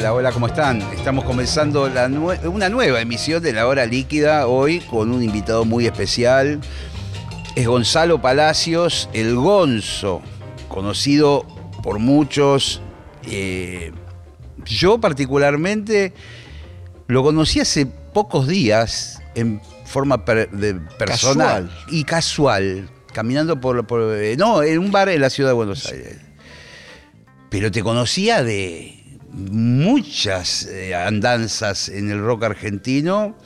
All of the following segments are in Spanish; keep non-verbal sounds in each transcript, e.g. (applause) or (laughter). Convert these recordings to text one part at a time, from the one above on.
Hola, hola, ¿cómo están? Estamos comenzando la nue- una nueva emisión de La Hora Líquida hoy con un invitado muy especial. Es Gonzalo Palacios, el Gonzo, conocido por muchos. eh, yo particularmente lo conocí hace pocos días en forma per- de personal Casual. y casual, caminando por, por- eh, no, en un bar en la ciudad de Buenos Aires. Pero te conocía de muchas eh, andanzas en el rock argentino,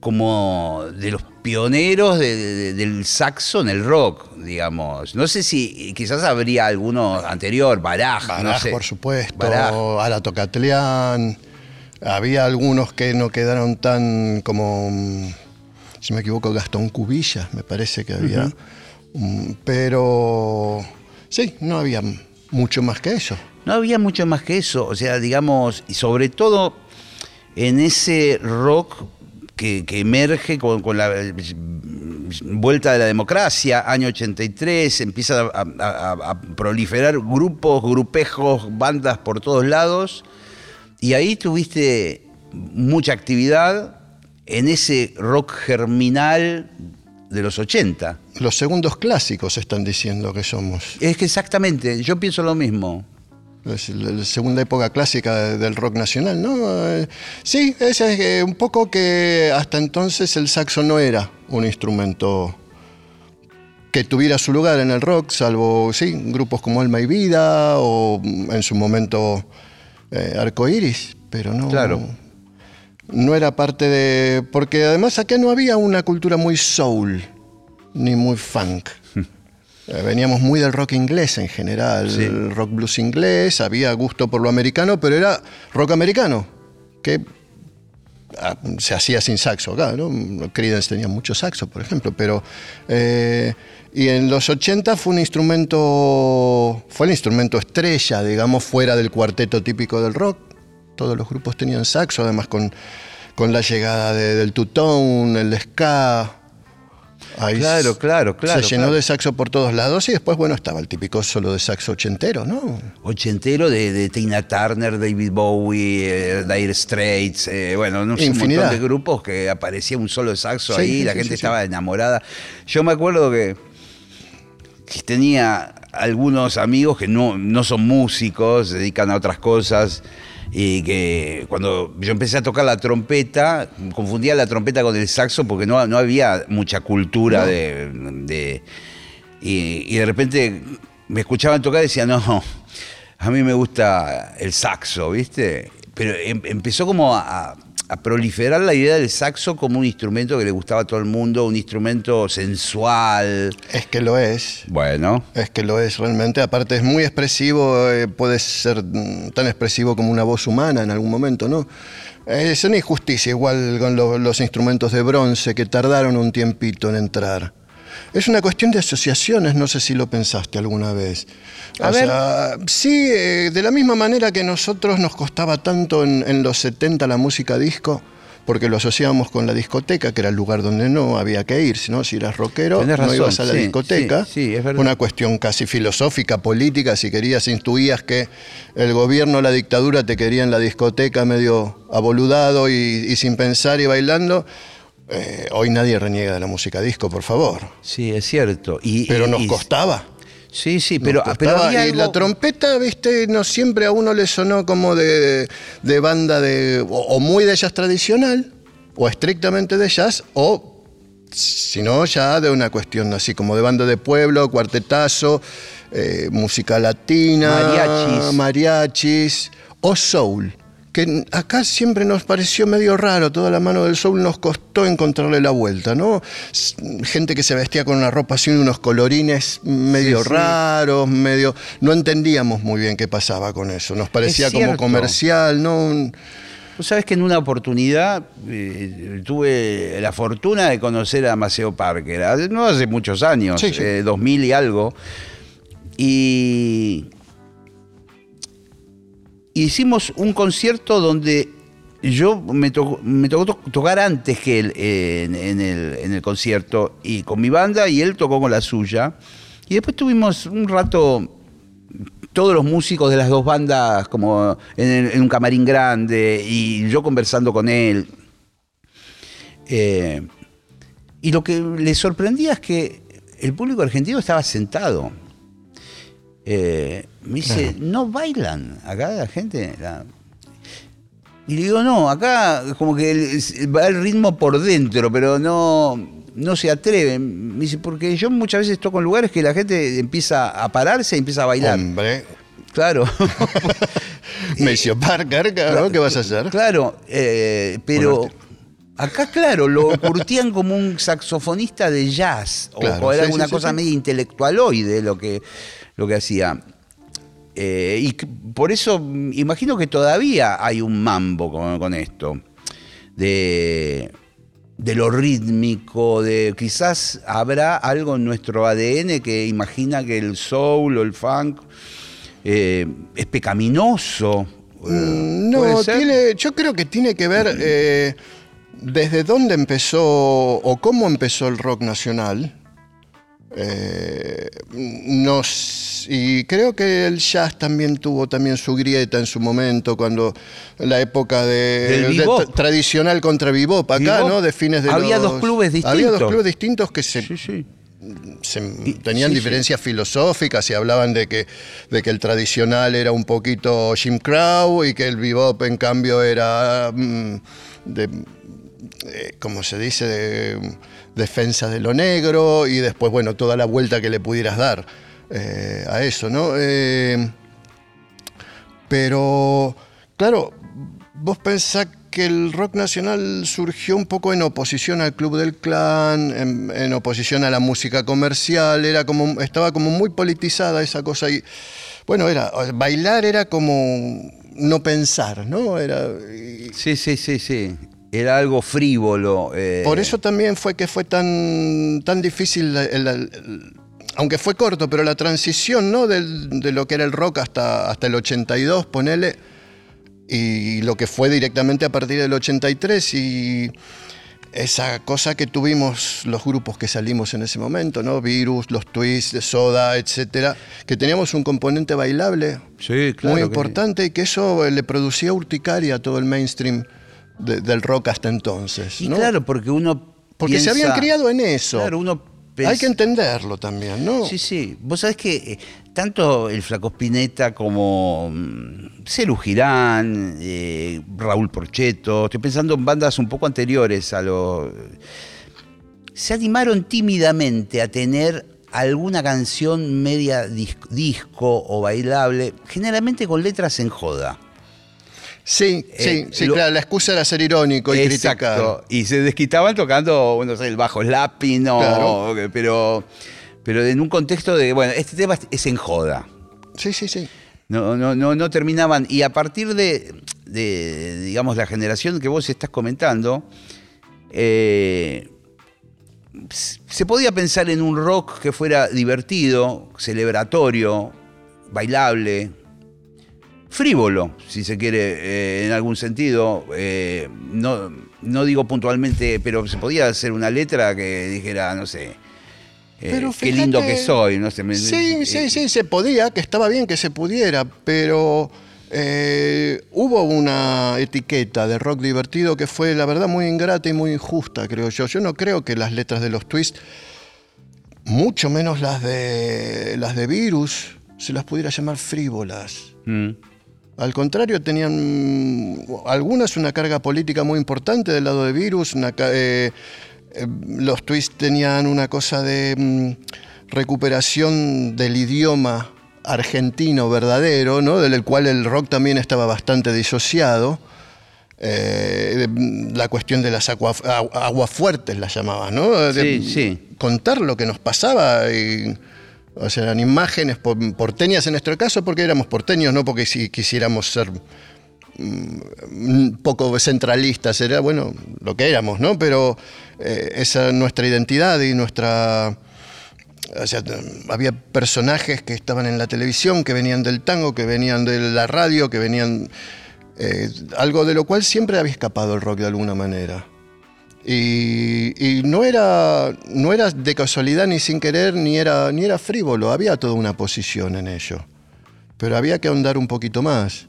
como de los pioneros de- de- del saxo en el rock, digamos. No sé si quizás habría alguno anterior, Baraj, no Baraj, sé. por supuesto, Baraj. Ala Tocatlián. Había algunos que no quedaron tan como, mm, si me equivoco, Gastón Cubillas, me parece que había. Mm, Pero sí, no había mucho más que eso. No había mucho más que eso, o sea, digamos, y sobre todo en ese rock que, que emerge con, con la eh, vuelta de la democracia, año 83, empieza a, a- a proliferar grupos, grupejos, bandas por todos lados, y ahí tuviste mucha actividad en ese rock germinal de los 80. Los segundos clásicos están diciendo que somos. Es que exactamente, yo pienso lo mismo. Es la segunda época clásica de- del rock nacional, ¿no? Eh, Sí, es eh, un poco que hasta entonces el saxo no era un instrumento que tuviera su lugar en el rock, salvo, sí, grupos como Alma y Vida o mm, en su momento eh, Arco Iris, pero no. Claro. No era parte de. Porque además acá no había una cultura muy soul, ni muy funk. (laughs) Eh, Veníamos muy del rock inglés en general, Sí. el rock blues inglés, había gusto por lo americano, pero era rock americano, que ah, se hacía sin saxo acá, ¿no? Creedence tenía mucho saxo, por ejemplo, pero... eh, y en los 80 fue un instrumento, fue el instrumento estrella, digamos, fuera del cuarteto típico del rock. Todos los grupos tenían saxo, además con, con la llegada de- del two-tone, el ska. Ahí Claro, claro, claro, Se llenó claro. de saxo por todos lados y después, bueno, estaba el típico solo de saxo ochentero, ¿no? ochentero de, de Tina Turner, David Bowie, eh, Dire Straits, eh, bueno, no sé, un montón de grupos que aparecía un solo saxo Sí, ahí, sí, la gente sí. estaba enamorada. Yo me acuerdo que, que tenía algunos amigos que no, no son músicos, se dedican a otras cosas. Y que cuando yo empecé a tocar la trompeta, confundía la trompeta con el saxo porque no, no había mucha cultura No. de, de- y, y de repente me escuchaban tocar y decían, no, a mí me gusta el saxo, ¿viste? Pero em- empezó como a, a proliferar la idea del saxo como un instrumento que le gustaba a todo el mundo, un instrumento sensual. Es que lo es. Bueno, Es que lo es realmente. Aparte es muy expresivo, eh, puede ser mm, tan expresivo como una voz humana en algún momento, ¿no? Es una injusticia igual con lo- los instrumentos de bronce que tardaron un tiempito en entrar. Es una cuestión de asociaciones, no sé si lo pensaste alguna vez. A o ver. sea, sí, eh, de la misma manera que nosotros nos costaba tanto en, en los 70 la música disco, porque lo asociábamos con la discoteca, que era el lugar donde no había que ir, ¿no? si eras rockero, no ibas a la sí, discoteca. sí, sí, es verdad. Una cuestión casi filosófica, política, si querías, intuías que el gobierno, la dictadura te quería en la discoteca medio aboludado y, y sin pensar y bailando. Eh, hoy nadie reniega de la música disco, por favor. sí, es cierto. Y, Pero y- nos y- costaba. Sí, sí, pero, pero y la trompeta, viste, no siempre a uno le sonó como de, de banda de. O, o muy de jazz tradicional, o estrictamente de jazz, o sino ya de una cuestión así como de banda de pueblo, cuartetazo, eh, música latina, Mariachis. mariachis, o soul, que acá siempre nos pareció medio raro, toda la mano del soul nos costó encontrarle la vuelta, ¿no? Gente que se vestía con una ropa así, unos colorines medio Sí, sí. raros, medio... No entendíamos muy bien qué pasaba con eso, nos parecía como comercial, ¿no? Vos sabés que en una oportunidad eh, tuve la fortuna de conocer a Maceo Parker, no hace muchos años, sí. eh, 2000 y algo, y hicimos un concierto donde yo me tocó, me tocó to- tocar antes que él eh, en, el, concierto y con mi banda y él tocó con la suya. Y después tuvimos un rato todos los músicos de las dos bandas como en un camarín grande y yo conversando con él. Eh, y lo que le sorprendía es que el público argentino estaba sentado. Eh, me dice, ¿no bailan acá la gente? La- Y le digo, no, acá como que el- va el ritmo por dentro, pero no, no se atreven. Me dice, porque yo muchas veces toco en lugares que la gente empieza a pararse y empieza a bailar. Hombre, Claro. Maceo Parker, claro, ¿qué vas a hacer? Claro, eh, pero Ponerte. acá, claro, lo curtían como un saxofonista de jazz, o- Claro, o, era sí, una sí, cosa sí. media intelectualoide lo que, lo que hacía. Eh, y por eso mm, imagino que todavía hay un mambo con, con esto, de, de lo rítmico, de quizás habrá algo en nuestro ADN que imagina que el soul o el funk eh, es pecaminoso. Mm, ¿Puede No, tiene, yo creo que tiene que ver eh, desde dónde empezó o cómo empezó el rock nacional. Eh, nos, y creo que el jazz también tuvo también su grieta en su momento, cuando la época de, de tradicional contra bebop acá, Bebop. ¿no? De fines de Había los- dos clubes Había dos distintos. clubes distintos que se Sí, sí. se- Y- tenían sí, diferencias filosóficas y hablaban de que, de que el tradicional era un poquito Jim Crow y que el bebop en cambio era mm, de, eh, como se dice, de mm, defensa de lo negro y después, bueno, toda la vuelta que le pudieras dar eh, a eso, ¿no? Eh, pero, claro, vos pensás que el rock nacional surgió un poco en oposición al Club del Clan, en, en oposición a la música comercial, era como, estaba como muy politizada esa cosa y, bueno, era, bailar era como no pensar, ¿no? Era, y- Sí, sí, sí, sí. Era algo frívolo. eh, por eso también fue que fue tan, tan difícil, la- aunque fue corto, pero la transición ¿no? Del- de lo que era el rock hasta, hasta el 82, ponele, y lo que fue directamente a partir del 83, y esa cosa que tuvimos los grupos que salimos en ese momento, ¿no? Virus, los Twists, Soda, etcétera, que teníamos un componente bailable Sí, claro. muy que- importante y que eso eh, le producía urticaria a todo el mainstream de- del rock hasta entonces. Y ¿no? claro, porque uno. Porque se habían criado en eso. Claro, uno Hay que entenderlo también, ¿no? Sí, sí. Vos sabés que eh, tanto el Flaco Spinetta como mm, Celu Girán, eh, Raúl Porcheto, estoy pensando en bandas un poco anteriores a lo. Se animaron tímidamente a tener alguna canción media dis- disco o bailable, generalmente con letras en joda. Sí, sí, Eh, sí, lo- claro, la excusa era ser irónico y criticar. Exacto. Y se desquitaban tocando, no sé, el bajo slapping, o- Claro. pero, pero en un contexto de, bueno, este tema es en joda. Sí, sí, sí. No, no, no, no terminaban. Y a partir de, de, digamos, la generación que vos estás comentando, eh, se podía pensar en un rock que fuera divertido, celebratorio, bailable, frívolo, si se quiere, eh, en algún sentido. Eh, no, no digo puntualmente, pero se podía hacer una letra que dijera, no sé, eh, Pero qué lindo que soy. No sé, me- Sí, sí, sí, se podía, que estaba bien que se pudiera, pero hubo una etiqueta de rock divertido que fue, la verdad, muy ingrata y muy injusta, creo yo. Yo no creo que las letras de los twists, mucho menos las de, las de Virus, se las pudiera llamar frívolas. Mm. Al contrario, tenían mm, algunas una carga política muy importante del lado de Virus. una eh, eh, los twists tenían una cosa de mm, recuperación del idioma argentino verdadero, ¿no? del cual el rock también estaba bastante disociado. Eh, la cuestión de las aguas fuertes las llamaba, ¿no? sí, sí. Contar lo que nos pasaba y, o sea, eran imágenes porteñas en nuestro caso porque éramos porteños, no porque si quisiéramos ser mm, un poco centralistas, era bueno lo que éramos, ¿no? Pero eh, esa nuestra identidad y nuestra o sea, había personajes que estaban en la televisión, que venían del tango, que venían de la radio, que venían... Eh, algo de lo cual siempre había escapado el rock de alguna manera. Y, no, era, no era de casualidad ni sin querer, ni era, ni era frívolo, había toda una posición en ello. Pero había que ahondar un poquito más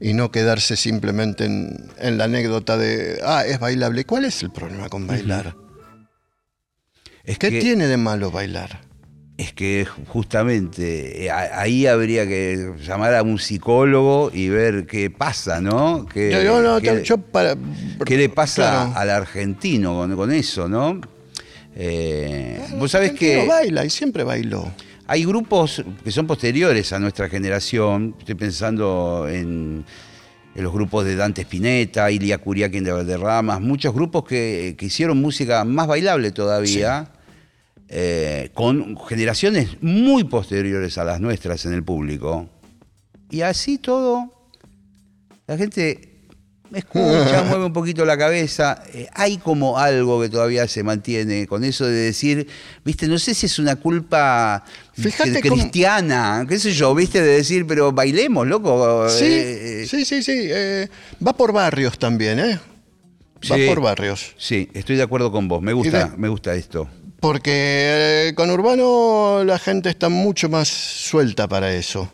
y no quedarse simplemente en, en la anécdota de, ah, es bailable. ¿Cuál es el problema con bailar? ¿Qué tiene de malo bailar? Es que justamente eh, ahí habría que llamar a un psicólogo y ver qué pasa, ¿no? ¿Qué, le pasa al argentino con, eso, no? Eh, Vos sabés que. baila y siempre bailó. Hay grupos que son posteriores a nuestra generación. Estoy pensando en, los grupos de Dante Spinetta, Ilia Curiaquín de Valderramas, muchos grupos que, hicieron música más bailable todavía. Eh, con generaciones muy posteriores a las nuestras en el público. Y así todo, la gente escucha, (laughs) mueve un poquito la cabeza. Eh, hay como algo que todavía se mantiene con eso de decir, viste, no sé si es una culpa cristiana, qué sé yo, viste, de decir, pero bailemos, loco. Sí, eh, sí, sí, sí. va por barrios también, ¿eh? Va por barrios. Sí, estoy de acuerdo con vos. Me gusta, me gusta esto. Porque eh, con Urbano la gente está mucho más suelta para eso.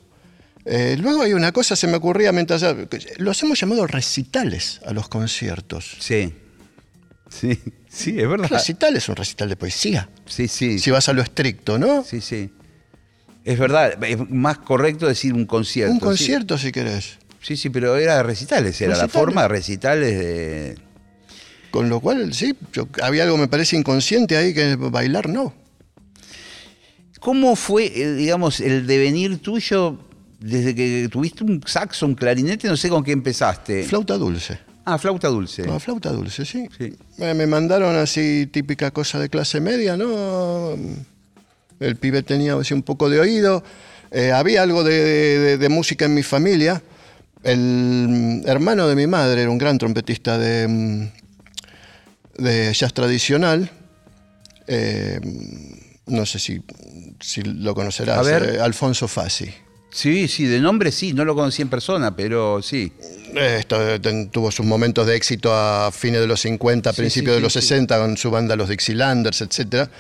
Eh, luego hay una cosa, se me ocurría mientras... Los hemos llamado recitales a los conciertos. Sí. Sí, sí, es verdad. Recital es un recital de poesía. Sí, sí. Si vas a lo estricto, ¿no? Sí, sí. Es verdad, es más correcto decir un concierto. Un concierto, si querés. Sí, sí, pero era recitales, era la forma de recitales de con lo cual, sí, había algo, me parece, inconsciente ahí que bailar no. ¿Cómo fue, eh, digamos, el devenir tuyo desde que tuviste un saxo, un clarinete? No sé con qué empezaste. Flauta dulce. Ah, flauta dulce. Ah, flauta dulce, sí. Me mandaron así típica cosa de clase media, ¿no? El pibe tenía así un poco de oído. Eh, había algo de, música en mi familia. El hermano de mi madre era un gran trompetista de, mm, de jazz tradicional. Eh, no sé si, si lo conocerás, eh, Alfonso Fassi. Sí, sí, de nombre sí, no lo conocí en persona, pero sí. Esto, tuvo sus momentos de éxito a fines de los 50, principios de los 60, con su banda Los Dixielanders, etcétera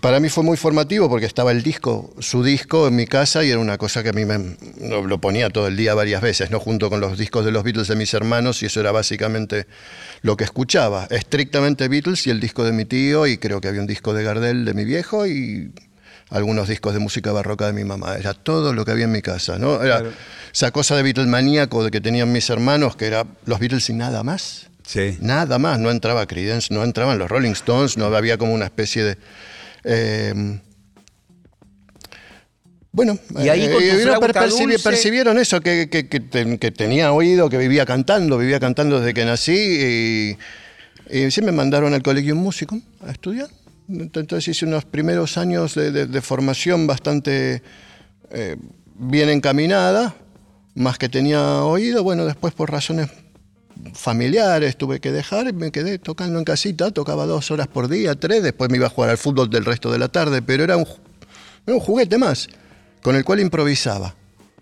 para mí fue muy formativo porque estaba el disco, su disco en mi casa y era una cosa que a mí me lo ponía todo el día varias veces, ¿no? junto con los discos de los Beatles de mis hermanos y eso era básicamente lo que escuchaba, estrictamente Beatles y el disco de mi tío y creo que había un disco de Gardel de mi viejo y algunos discos de música barroca de mi mamá, era todo lo que había en mi casa, ¿no? Era esa cosa de Beatles maníaco de que tenían mis hermanos que era los Beatles y nada más. Sí. Nada más, no entraba Creedence, no entraban los Rolling Stones, no había como una especie de eh, bueno, y ahí eh, percibieron eso, que, tenía oído, que vivía cantando, vivía cantando desde que nací. Y, sí me mandaron al colegio músico a estudiar. Entonces hice unos primeros años de, formación bastante eh, bien encaminada, más que tenía oído. Bueno, después por razones familiares tuve que dejar, me quedé tocando en casita, tocaba dos horas por día, tres, después me iba a jugar al fútbol del resto de la tarde, pero era un, un juguete más, con el cual improvisaba.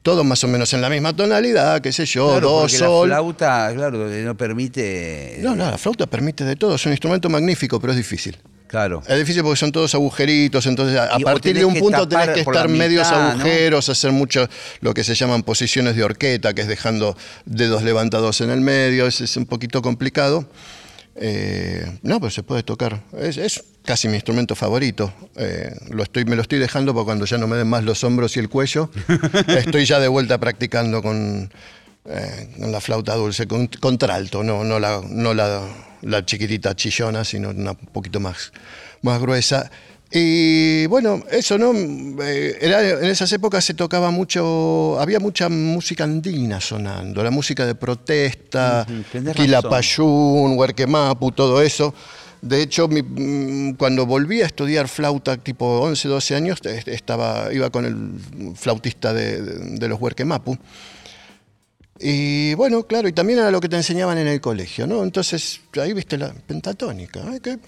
Todo más o menos en la misma tonalidad, qué sé yo, claro, sol. La flauta, claro, no permite. No, no, la flauta permite de todo, es un instrumento magnífico, pero es difícil. Claro. Es difícil porque son todos agujeritos, entonces a, partir de un punto tenés que estar medios agujeros, hacer mucho lo que se llaman posiciones de horqueta, que es dejando dedos levantados en el medio, es, un poquito complicado. Eh, no, pero se puede tocar. Es, casi mi instrumento favorito. Eh, lo estoy, me lo estoy dejando para cuando ya no me den más los hombros y el cuello. (laughs) estoy ya de vuelta practicando con, eh, la flauta dulce, con contralto, no, no la, no la la chiquitita chillona, sino una un poquito más, más gruesa. Y bueno, eso, ¿no? Eh, era- en esas épocas se tocaba mucho, había mucha música andina sonando, la música de protesta, Ujú, tenés Quilapayún, Huerquemapu, todo eso. De hecho, mi- mm, cuando volví a estudiar flauta, tipo 11, 12 años, estaba, iba con el flautista de, de- de los Huerquemapu. Y bueno, claro, y también era lo que te enseñaban en el colegio, ¿no? Entonces, ahí viste la pentatónica. Qué,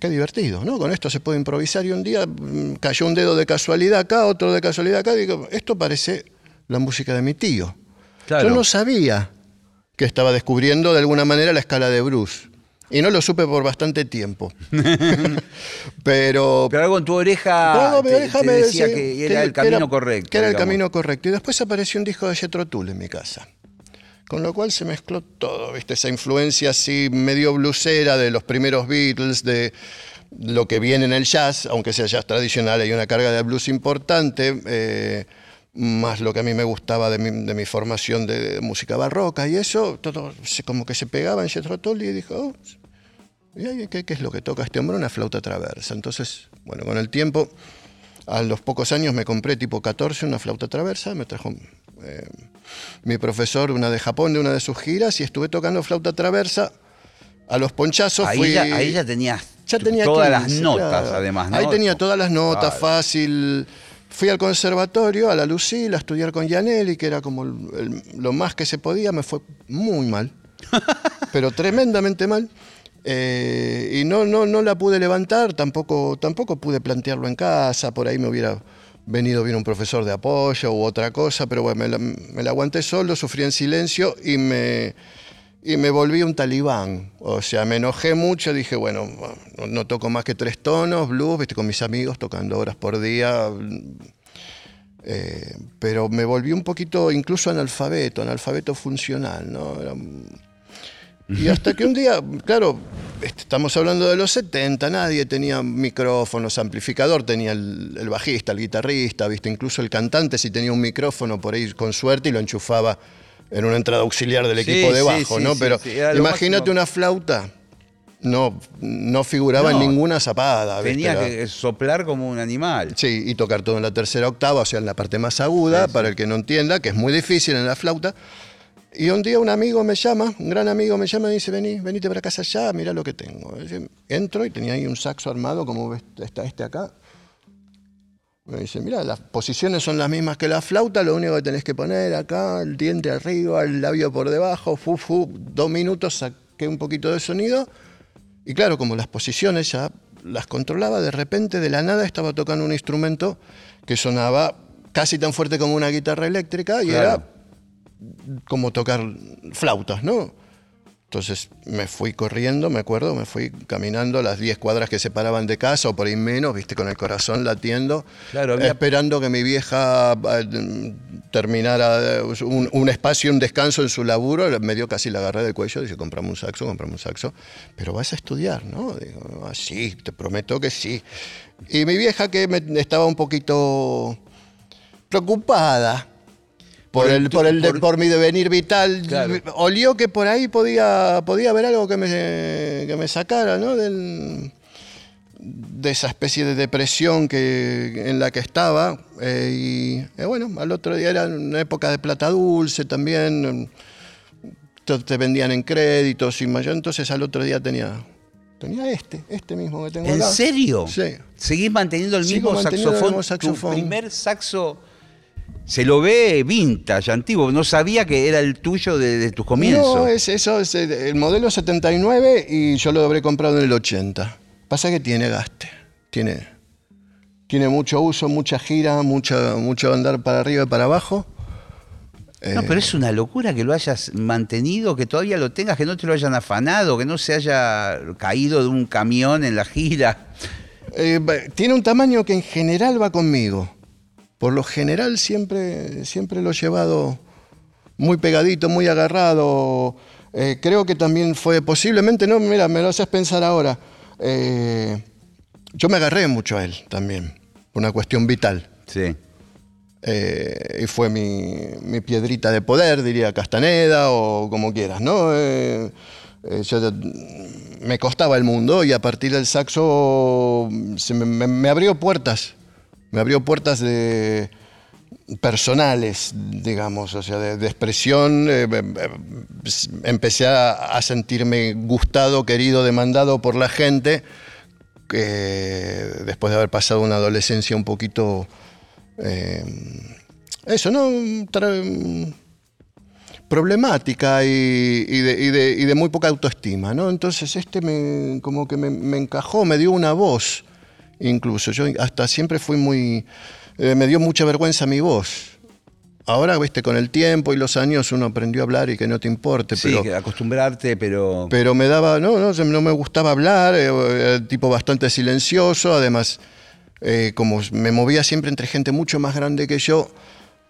qué divertido, ¿no? Con esto se puede improvisar y un día mm, cayó un dedo de casualidad acá, otro de casualidad acá, y digo, esto parece la música de mi tío. Claro. Yo no sabía que estaba descubriendo de alguna manera la escala de Bruce. Y no lo supe por bastante tiempo. (laughs) Pero, Pero algo en tu oreja no, te, mi oreja te me decía decía que era el camino correcto. Que era el camino correcto. Y después apareció un disco de Jethro Tull en mi casa. Con lo cual se mezcló todo, ¿viste? Esa influencia así medio blusera de los primeros Beatles, de lo que viene en el jazz, aunque sea jazz tradicional, hay una carga de blues importante, eh, más lo que a mí me gustaba de mi, de mi formación de, música barroca y eso, todo se- como que se pegaba en Jethro Tull y dijo, "Oh, ¿Y ahí qué, qué es lo que toca este hombre? Una flauta traversa. Entonces, bueno, con el tiempo, a los pocos años me compré tipo 14 una flauta traversa, me trajo eh, mi profesor una de Japón de una de sus giras y estuve tocando flauta traversa. A los ponchazos Ahí, fui... ya, ahí ya tenías Ya tenía todas 15, las notas, claro. además, ¿no? Ahí tenía todas las notas, Claro. fácil. Fui al conservatorio, a la Lucila, a estudiar con Gianelli, que era como el- el- lo más que se podía. Me fue muy mal, (laughs) pero tremendamente mal. Eh, y no, no, no la pude levantar, tampoco, tampoco pude plantearlo en casa. Por ahí me hubiera venido bien un profesor de apoyo u otra cosa, pero bueno, me la, aguanté solo, sufrí en silencio y me, y me volví un talibán. O sea, me enojé mucho, dije, bueno, no, toco más que tres tonos, blues, viste, con mis amigos tocando horas por día. Eh, pero me volví un poquito incluso analfabeto, analfabeto funcional, ¿no? Y hasta que un día, claro, este, estamos hablando de los 70, nadie tenía micrófonos, amplificador, tenía el, el bajista, el guitarrista, viste, incluso el cantante si tenía un micrófono por ahí con suerte y lo enchufaba en una entrada auxiliar del Sí, equipo de sí, bajo, sí, ¿no? sí, Pero imagínate una flauta, no, no figuraba No, en ninguna zapada. Era- que soplar como un animal. Sí, y tocar todo en la tercera octava, o sea, en la parte más aguda, para el que no entienda, que es muy difícil en la flauta. Y un día un amigo me llama, un gran amigo me llama y dice, vení, venite para casa ya, mira lo que tengo. Entro y tenía ahí un saxo armado, como ves, está este acá. Me dice, mira, las posiciones son las mismas que la flauta, lo único que tenés que poner acá, el diente arriba, el labio por debajo, fu, fu, dos minutos, saqué un poquito de sonido. Y claro, como las posiciones ya las controlaba, de repente de la nada estaba tocando un instrumento que sonaba casi tan fuerte como una guitarra eléctrica y era como tocar flautas, ¿no? Entonces me fui corriendo, me acuerdo, me fui caminando las 10 cuadras que separaban de casa o por ahí menos, viste, con el corazón latiendo, Claro, había- esperando que mi vieja eh, terminara eh, un, un espacio, un descanso en su laburo, me dio casi la agarré del cuello, dice, comprame un saxo, comprame un saxo, pero vas a estudiar, ¿no? Digo, "Ah, sí, te prometo que sí. Y mi vieja que me- estaba un poquito preocupada por, Por el el, por, el de- por- por mi devenir vital, Claro. olió que por ahí podía, podía haber algo que me, que me sacara, ¿no? Del- de esa especie de depresión que, en la que estaba. eh, y eh, bueno, al otro día era una época de plata dulce también. Te, te vendían en créditos y más. Yo entonces al otro día tenía, tenía este, este mismo que tengo ¿En acá. serio? Sí. ¿Seguís manteniendo el Sigo mismo el saxofón? mismo saxofón. Tu primer saxo se lo ve vintage, antiguo. No sabía que era el tuyo de, de tus comienzos. No, es, eso es el, el modelo 79 y yo lo habré comprado en el 80. Pasa que tiene gaste, tiene, tiene mucho uso, mucha gira, mucha, mucho andar para arriba y para abajo. No, pero es una locura que lo hayas mantenido, que todavía lo tengas, que no te lo hayan afanado, que no se haya caído de un camión en la gira. Eh, tiene un tamaño que en general va conmigo. Por lo general siempre, siempre lo he llevado muy pegadito, muy agarrado. Eh, creo que también fue posiblemente, no, mira, me lo haces pensar ahora. Eh, yo me agarré mucho a él también, una cuestión vital. Sí. Eh, y fue mi, mi piedrita de poder, diría Castaneda o como quieras, ¿no? Yo me costaba el mundo y a partir del saxo se me, me- me abrió puertas, me abrió puertas de personales, digamos, o sea, de, expresión. eh, eh, eh, empecé a, sentirme gustado, querido, demandado por la gente, que después de haber pasado una adolescencia un poquito... eh, eso, ¿no? Problemática y, de, muy poca autoestima, ¿no? Entonces este me, como que me encajó, me dio una voz, incluso. Yo hasta siempre fui muy... eh, me dio mucha vergüenza mi voz. Ahora, viste, con el tiempo y los años uno aprendió a hablar y que no te importe, Sí, pero... acostumbrarte, pero... Pero me daba, no, no, no me gustaba hablar, eh, era tipo bastante silencioso, además, eh, como me movía siempre entre gente mucho más grande que yo,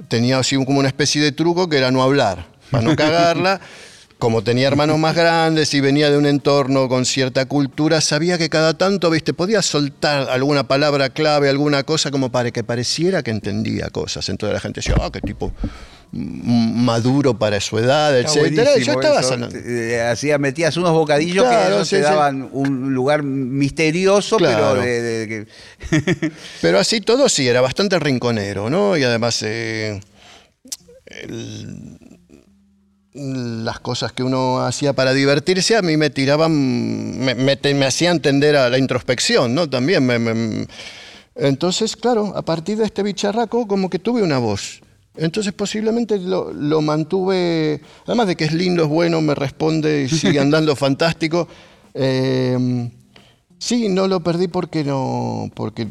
tenía así como una especie de truco que era no hablar, para no (laughs) cagarla. Como tenía hermanos más grandes y venía de un entorno con cierta cultura, sabía que cada tanto, viste, podía soltar alguna palabra clave, alguna cosa como para que pareciera que entendía cosas. Entonces la gente decía, ah, qué tipo maduro para su edad, Está etcétera. Yo estaba eso. hablando. Eh, hacía, metías unos bocadillos Claro, que sí, te sí. daban un lugar misterioso, Claro. pero de, de que- (laughs) Pero así todo sí, era bastante rinconero, ¿no? Y además eh, el- las cosas que uno hacía para divertirse a mí me tiraban, me, me, me hacían tender a la introspección, ¿no? También. me- me- entonces, claro, a partir de este bicharraco como que tuve una voz. Entonces posiblemente lo, lo mantuve, además de que es lindo, es bueno, me responde y (laughs) sigue andando fantástico. eh, sí, no lo perdí porque no, porque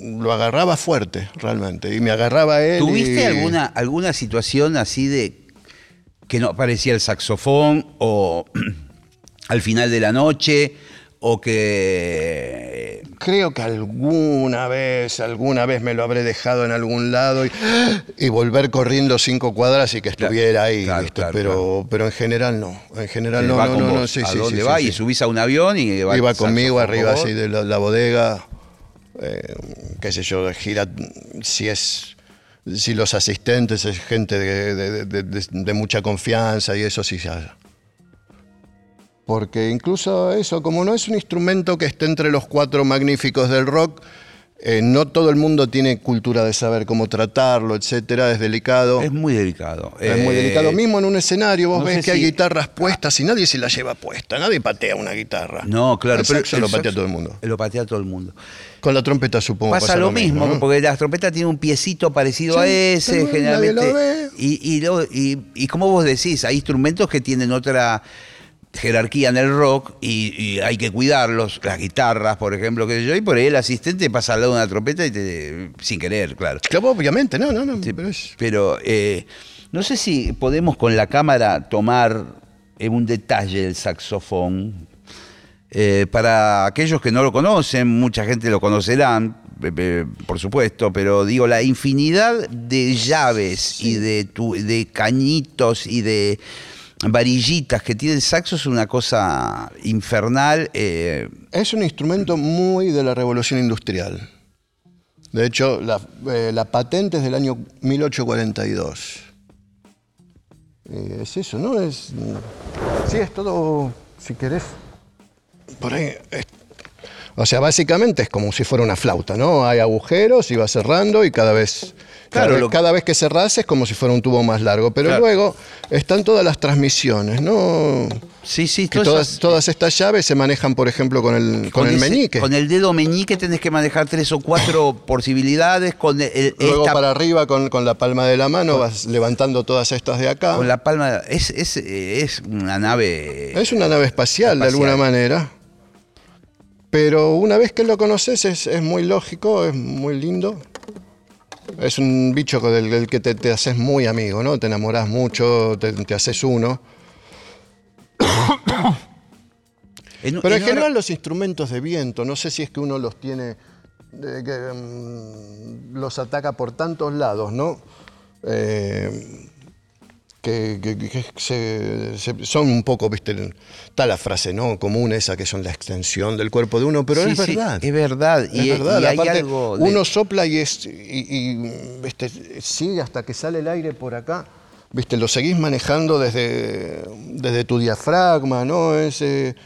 lo agarraba fuerte, realmente. Y me agarraba a él. ¿Tuviste y- alguna, alguna situación así de que no aparecía el saxofón o (clears throat) al final de la noche o que... Creo que alguna vez, alguna vez me lo habré dejado en algún lado y, y volver corriendo cinco cuadras y que estuviera ahí. claro, ¿viste? claro, pero, pero en general no. En general no, va no, no, no, sí, ¿A sí, dónde sí, va? y subís a un avión y va Iba conmigo arriba así de la, la bodega, eh, qué sé yo, gira, si es, si los asistentes es gente de, de- mucha confianza y eso sí se hace. Porque incluso eso, como no es un instrumento que esté entre los cuatro magníficos del rock, eh, no todo el mundo tiene cultura de saber cómo tratarlo, etcétera, es delicado. Es muy delicado. Es muy Eh, delicado. Mismo en un escenario, vos no ves que hay guitarras puestas y nadie se la lleva puesta, nadie patea una guitarra. No, claro. El saxo el lo patea saxo- todo el mundo. Lo patea todo el mundo. Con la trompeta supongo Pasa, lo mismo, ¿no? porque la trompeta tiene un piecito parecido Sí, a ese, pero generalmente. Y, y, lo- y- y como vos decís, hay instrumentos que tienen otra jerarquía en el rock y, y hay que cuidarlos, las guitarras, por ejemplo, que yo, y por ahí el asistente pasa al lado de una trompeta y te, sin querer, claro. Claro, obviamente, no, no, no. Sí, pero es- Pero eh, no sé si podemos con la cámara tomar eh, un detalle del saxofón. Eh, para aquellos que no lo conocen, mucha gente lo conocerán, por supuesto, pero digo, la infinidad de llaves y de, tu- de cañitos y de varillitas que tiene el saxo es una cosa infernal. eh, Es un instrumento muy de la revolución industrial. De hecho, la, eh, patente es del año 1842. Eh, es eso, ¿no? Es, mm, sí, es todo, si querés, por ahí. O sea, básicamente es como si fuera una flauta, ¿no? Hay agujeros y va cerrando y cada vez... Claro, cada, lo- cada vez que cerrás es como si fuera un tubo más largo, pero Claro. luego están todas las transmisiones, ¿no? sí, sí, Que todas todas, esas- todas estas llaves se manejan, por ejemplo, con el, con el ese- meñique. Con el dedo meñique tenés que manejar tres o cuatro (laughs) posibilidades. Con el- el- Luego esta- para arriba con, con la palma de la mano vas levantando todas estas de acá. con la palma. Es, es, es una nave. Es una nave espacial, de Espacial. alguna manera. Pero una vez que lo conoces es, es muy lógico, es muy lindo. Es un bicho con el, del que te, te haces muy amigo, ¿no? Te enamorás mucho, te, te haces uno. (coughs) En- Pero en en general los instrumentos de viento, no sé si es que uno los tiene, que, mm, los ataca por tantos lados, ¿no? Eh, que, que- que se- se- son un poco, viste, está la frase, ¿no? Común esa que son la extensión del cuerpo de uno, pero Sí, es sí, verdad. es verdad. Es y, verdad, y hay algo. de- uno sopla y, es, y, y, viste, sigue hasta que sale el aire por acá. Viste, lo seguís manejando desde, desde tu diafragma, ¿no? Es, eh,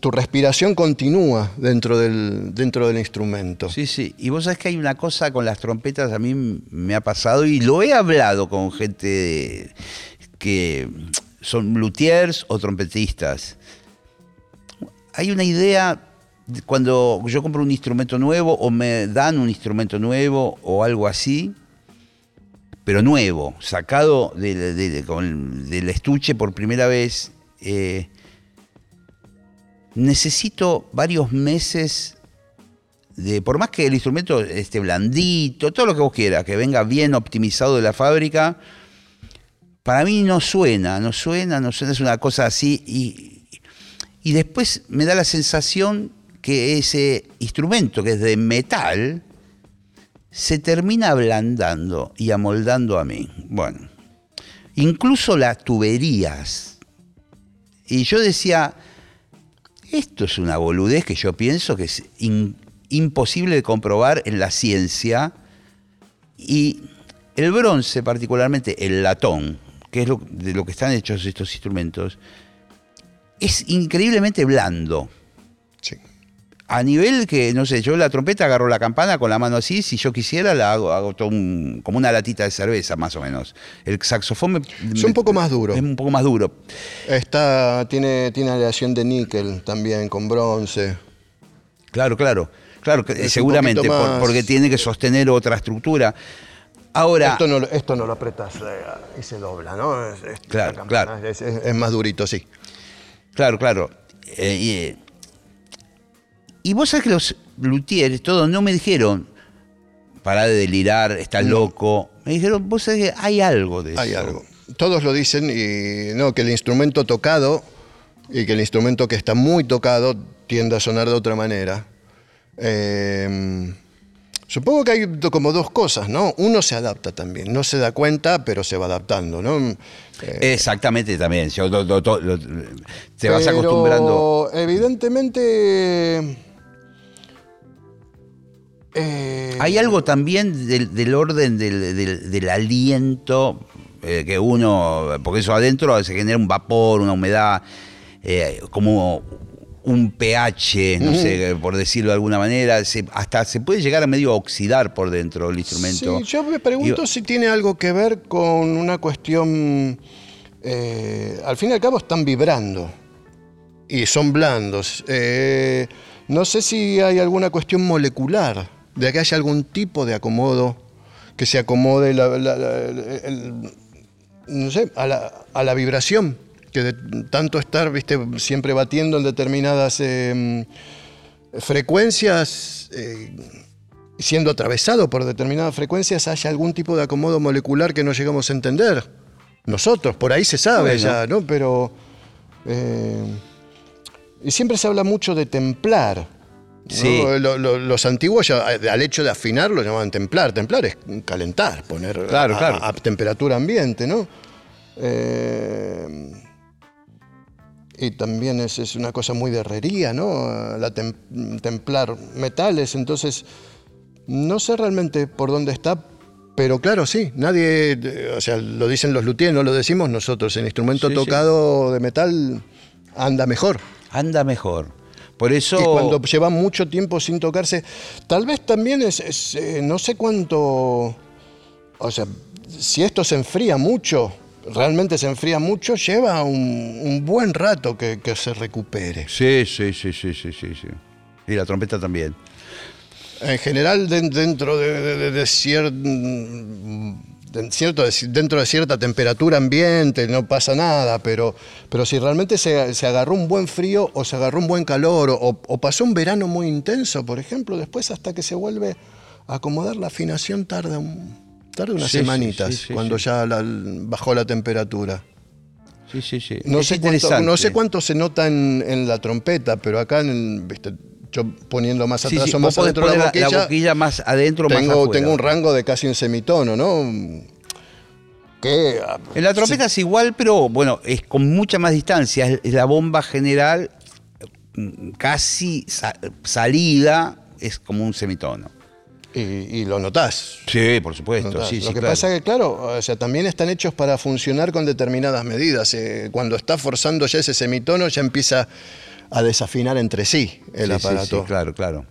tu respiración continúa dentro del, dentro del instrumento. Sí, sí. Y vos sabés que hay una cosa con las trompetas, a mí me ha pasado y lo he hablado con gente que son luthiers o trompetistas. Hay una idea, de cuando yo compro un instrumento nuevo o me dan un instrumento nuevo o algo así, pero nuevo, sacado del estuche por primera vez, eh, necesito varios meses de, por más que el instrumento esté blandito, todo lo que vos quieras, que venga bien optimizado de la fábrica, para mí no suena, no suena, no suena, es una cosa así. Y, y después me da la sensación que ese instrumento, que es de metal, se termina ablandando y amoldando a mí. Bueno, incluso las tuberías. Y yo decía, esto es una boludez que yo pienso que es imposible de comprobar en la ciencia. Y el bronce, particularmente el latón, que es de lo que están hechos estos instrumentos, es increíblemente blando. Sí. A nivel que, no sé, yo la trompeta agarro la campana con la mano así, si yo quisiera la hago, hago todo un- como una latita de cerveza, más o menos. El saxofón me- Es un poco más duro. Es un poco más duro. Está, tiene, tiene aleación de níquel también, con bronce. Claro, claro. Claro, Es seguramente, por- porque tiene que sostener otra estructura. Ahora, Esto no, lo- esto no lo apretas eh, y se dobla, ¿no? Es, Claro, campana claro. Es, más durito, sí. claro, claro. Eh, y, eh, y vos sabés que los luthiers, todos, no me dijeron, pará de delirar, estás loco. Me dijeron, vos sabés que hay algo de eso. Hay algo. Todos lo dicen y no, que el instrumento tocado y que el instrumento que está muy tocado tiende a sonar de otra manera. Eh, supongo que hay como dos cosas, ¿no? Uno se adapta también, no se da cuenta, pero se va adaptando, ¿no? Eh, Exactamente también. Te vas acostumbrando. Evidentemente. Eh, Hay algo también del, del orden del, del- del aliento eh, que uno, porque eso adentro se genera un vapor, una humedad, eh, como un pH, no sé, por decirlo de alguna manera, se- hasta se puede llegar a medio oxidar por dentro el instrumento. Sí, yo me pregunto Y- si tiene algo que ver con una cuestión. al fin y al cabo están vibrando y son blandos. No sé si hay alguna cuestión molecular, de que haya algún tipo de acomodo que se acomode la- la- la- el- no sé, a, la, a la vibración, que de tanto estar viste, siempre batiendo en determinadas eh, frecuencias. eh, siendo atravesado por determinadas frecuencias haya algún tipo de acomodo molecular que no llegamos a entender. Nosotros, por ahí se sabe Bueno. ya, ¿no? Pero. eh, y siempre se habla mucho de templar. ¿No? Sí. Lo- lo- los antiguos, ya, al hecho de afinar, lo llamaban templar. Templar es calentar, poner Claro, a, claro. a temperatura ambiente, ¿no? Eh, y también es, es una cosa muy de herrería, ¿no? La tem- templar metales, entonces no sé realmente por dónde está, pero claro, sí, nadie, eh, o sea, lo dicen los luthiers, no lo decimos nosotros, el instrumento Sí, sí. tocado de metal anda mejor. Anda mejor. Por eso. Y cuando lleva mucho tiempo sin tocarse, tal vez también es, es, eh, no sé cuánto, o sea, si esto se enfría mucho, realmente se enfría mucho, lleva un, un buen rato que, que se recupere. Sí, sí, sí, sí, sí, sí, sí. Y la trompeta también. En general, den- dentro de, de- de- de cier- de cierto, de- dentro de cierta temperatura ambiente, no pasa nada, pero, pero si realmente se, se agarró un buen frío o se agarró un buen calor o, o pasó un verano muy intenso, por ejemplo, después hasta que se vuelve a acomodar la afinación tarda, un, tarda unas Sí, semanitas, sí, sí, cuando ya la- bajó la temperatura. Sí, sí, sí. No Es sé, cuánto, no sé cuánto se nota en, en la trompeta, pero acá, en viste, yo poniendo más Sí, atrás sí, o vos más adentro de la la, boquilla, la boquilla más adentro o más tengo, afuera. tengo un rango de casi un semitono, ¿no? Que ah, En la trompeta es igual, pero bueno, es con mucha más distancia. Es, la bomba general mm, casi sa- salida, es como un semitono. y, y lo notás. Sí, por supuesto. Sí, lo sí, que claro. pasa es que, claro, o sea, también están hechos para funcionar con determinadas medidas. Eh, cuando está forzando ya ese semitono, ya empieza a desafinar entre sí el Sí, sí, aparato. sí, claro, claro.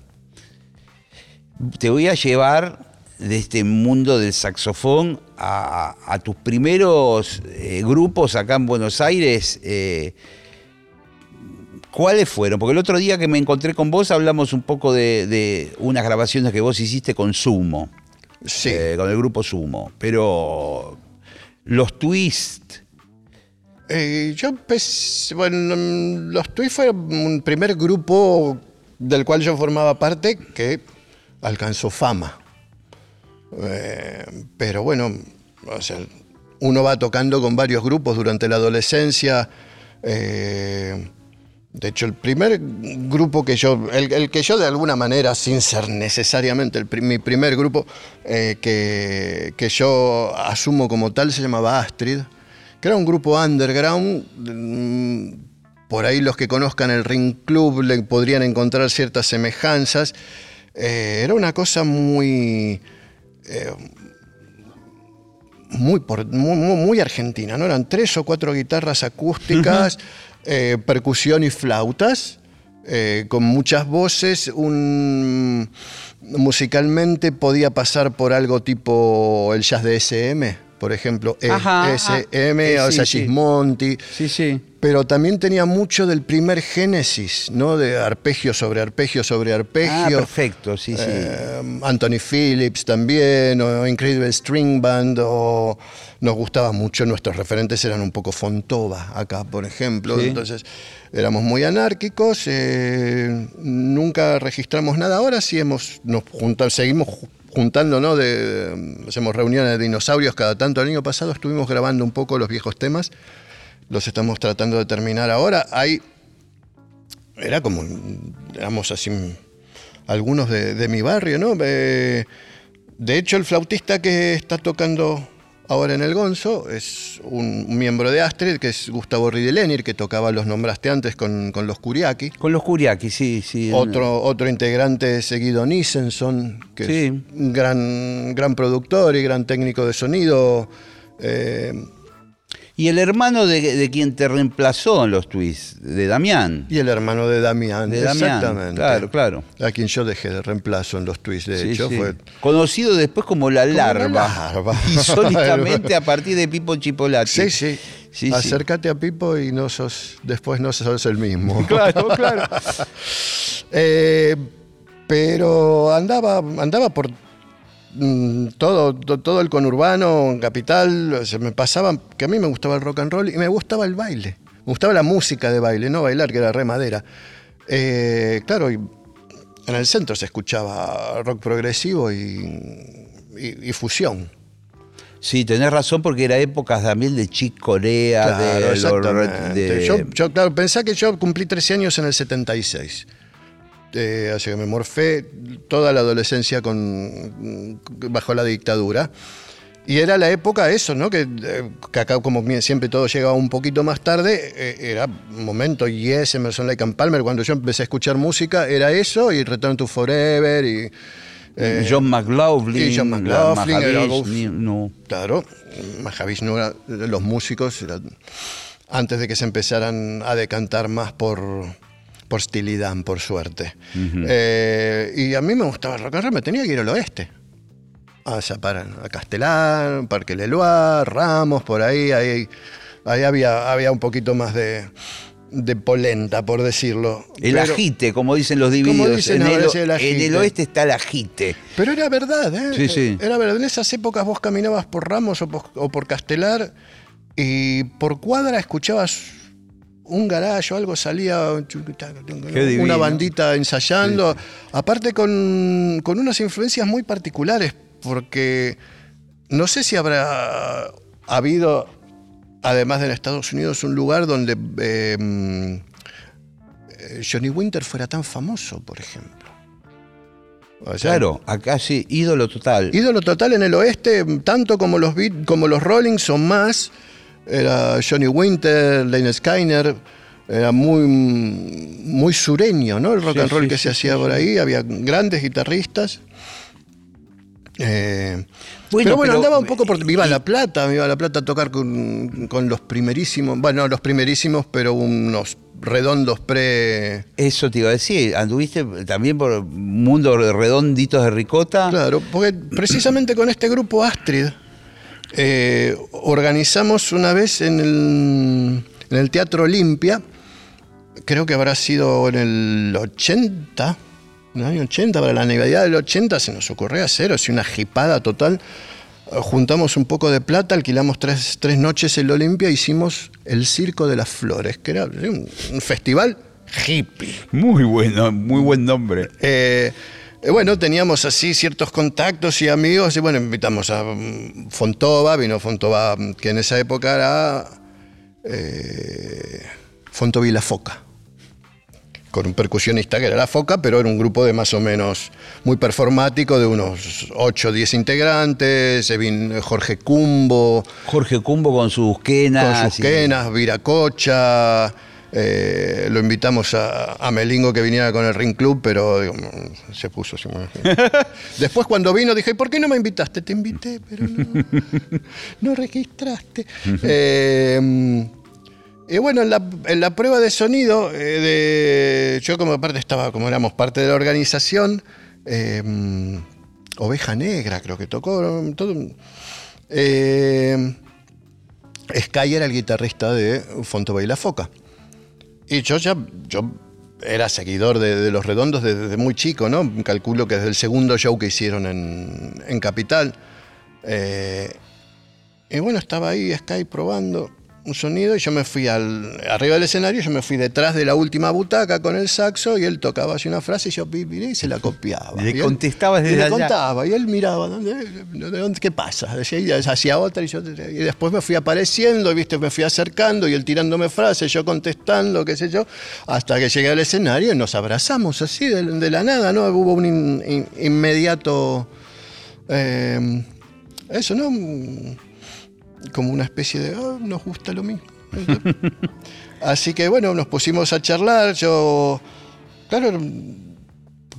Te voy a llevar de este mundo del saxofón a, a tus primeros eh, grupos acá en Buenos Aires. eh, ¿Cuáles fueron? Porque el otro día que me encontré con vos hablamos un poco de, de unas grabaciones que vos hiciste con Sumo, Sí. eh, con el grupo Sumo. Pero los Twist, Eh, yo empecé, bueno, los Twist fue un primer grupo del cual yo formaba parte que alcanzó fama. Eh, pero bueno, uno va tocando con varios grupos durante la adolescencia. eh, de hecho, el primer grupo que yo, el, que yo de alguna manera, sin ser necesariamente el, mi primer grupo que, que yo asumo como tal, se llamaba Astrid, que era un grupo underground. mm, Por ahí los que conozcan el Ring Club le podrían encontrar ciertas semejanzas. Eh, era una cosa muy muy, por- muy, muy- argentina, ¿no? Eran tres o cuatro guitarras acústicas, eh, percusión y flautas, eh, con muchas voces. Un, musicalmente podía pasar por algo tipo el jazz de SM, por ejemplo, E- Ajá, SM, ah, o sea, sí. Gismonti sí, sí. pero también tenía mucho del primer Génesis, ¿no? De arpegio sobre arpegio sobre Ah, arpegio. perfecto, sí, sí. Eh, Anthony Phillips también, o Incredible String Band, o nos gustaba mucho, nuestros referentes eran un poco Fontova acá, por ejemplo, Sí. entonces éramos muy anárquicos, eh, nunca registramos nada, ahora sí hemos, nos junta- seguimos ju- juntando, ¿no? De, hacemos reuniones de dinosaurios cada tanto, el año pasado estuvimos grabando un poco los viejos temas, los estamos tratando de terminar ahora, hay era como, éramos así, algunos de, de mi barrio, ¿no? Eh, de hecho, el flautista que está tocando ahora en el Gonzo es un, miembro de Astrid, que es Gustavo Ridelenir, que tocaba, los nombraste antes, con, con los Kuriaki. Con los Kuriaki, sí, sí. Otro, otro integrante es Guido Nissenson, que Sí. es un gran, gran productor y gran técnico de sonido. eh, Y el hermano de, de quien te reemplazó en los Twists, de Damián. y el hermano de Damián. De Damián, exactamente. claro, claro. A quien yo dejé de reemplazo en los twists, de Sí, hecho. sí. Fue Conocido después como la la larva. larva. (laughs) Insólitamente a partir de Pipo Chipolati. Sí, sí. Acércate a Pipo y no sos, después no sos el mismo. (laughs) Claro, claro. (laughs) Eh, pero andaba, andaba por todo, to- todo el conurbano, capital, se me pasaba que a mí me gustaba el rock and roll y me gustaba el baile. Me gustaba la música de baile, no bailar, que era re madera. Eh, claro, y en el centro se escuchaba rock progresivo y, y- y fusión. Sí, tenés razón porque era épocas también de Chick Corea, Claro, de, de- Yo, yo, claro, pensá que yo cumplí 13 años en el 76. Eh, así que me morfé toda la adolescencia con, bajo la dictadura. Y era la época eso, ¿no? Que, eh, que acá como siempre todo llegaba un poquito más tarde, eh, era momento, Yes, Emerson Lake and Palmer, cuando yo empecé a escuchar música, era eso, y Return to Forever, y... eh, John McLaughlin. y John la McLaughlin, era Mahavishni, uf. no. Claro, Mahavishnu era de los músicos, era- antes de que se empezaran a decantar más por, por por suerte. Eh, y a mí me gustaba el rock and roll, me tenía que ir al oeste. A, Zapara- a Castellán, Parque Leloir, Ramos, por ahí, ahí, ahí había, había un poquito más de, de polenta, por decirlo. El Pero- ajite, como dicen los divididos. dicen en, el, el en el oeste está el ajite. Pero era verdad, ¿eh? Sí, sí. Era verdad. En esas épocas vos caminabas por Ramos o por, o por Castelar y por cuadra escuchabas un garaje o algo, salía Qué una bandita ensayando. Aparte con, con unas influencias muy particulares, porque no sé si habrá habido, además de en Estados Unidos, un lugar donde eh, mm, eh, Johnny Winter fuera tan famoso, por ejemplo. O sea, Claro, acá sí, ídolo total. Ídolo total en el oeste, tanto como los Beat- como los Rollings son más. Era Johnny Winter, Lane Skyner, era muy, muy sureño, ¿no? El rock Sí, and roll sí, que sí, se hacía por ahí, había grandes guitarristas. Eh, Bueno, pero bueno, pero, andaba un poco por. eh, Viva y- La Plata, me iba a La Plata a tocar con, con los primerísimos. Bueno, no los primerísimos, pero unos redondos pre. Eso te iba a decir, anduviste también por mundo redonditos de ricota. Claro, porque precisamente con este grupo Astrid eh, organizamos una vez en el, en el Teatro Olimpia, creo que habrá sido en el 80, en el año 80, para la Navidad del 80 se nos ocurrió hacer, o sea, una jipada total. Juntamos un poco de plata, alquilamos tres, tres noches en el Olimpia, hicimos el Circo de las Flores, que era un, un festival hippie. Muy bueno, muy buen nombre. Eh, bueno, teníamos así ciertos contactos y amigos, y bueno, invitamos a mm, Fontova, vino Fontova, mm, que en esa época era eh, Fontovi La Foca, con un percusionista que era La Foca, pero era un grupo de más o menos muy performático, de unos 8 o 10 integrantes, se vino Jorge Cumbo, Jorge Cumbo con sus quenas. con sus y- quenas, Viracocha. Eh, lo invitamos a, a Melingo que viniera con el Ring Club, pero digo, se puso así. (laughs) Después cuando vino dije, ¿por qué no me invitaste? Te invité, pero no, no registraste. (laughs) Eh, y bueno, en la, en la prueba de sonido, eh, de, yo como aparte estaba, como éramos parte de la organización, mm, Oveja Negra creo que tocó, todo. eh, Sky era el guitarrista de Fontova y la Foca. Y yo ya, yo era seguidor de, Los Redondos desde, desde muy chico, ¿no? Calculo que desde el segundo show que hicieron en, en Capital. Eh, y bueno, estaba ahí Sky probando un sonido y yo me fui al, arriba del escenario, yo me fui detrás de la última butaca con el saxo y él tocaba así una frase y yo vi- miré y se la copiaba. Le Y él- contestabas y desde le allá. contaba y él miraba, ¿dónde, de dónde- ¿qué pasa? Decía, y hacía otra y, yo, y después me fui apareciendo, ¿viste? me fui acercando y él tirándome frases, yo contestando, qué sé yo, hasta que llegué al escenario y nos abrazamos así de, de la nada, ¿no? Hubo un in- in- inmediato... eh, eso, ¿no? Como una especie de, "Ah, nos gusta lo mismo. (laughs) Así que bueno, nos pusimos a charlar. Yo, claro,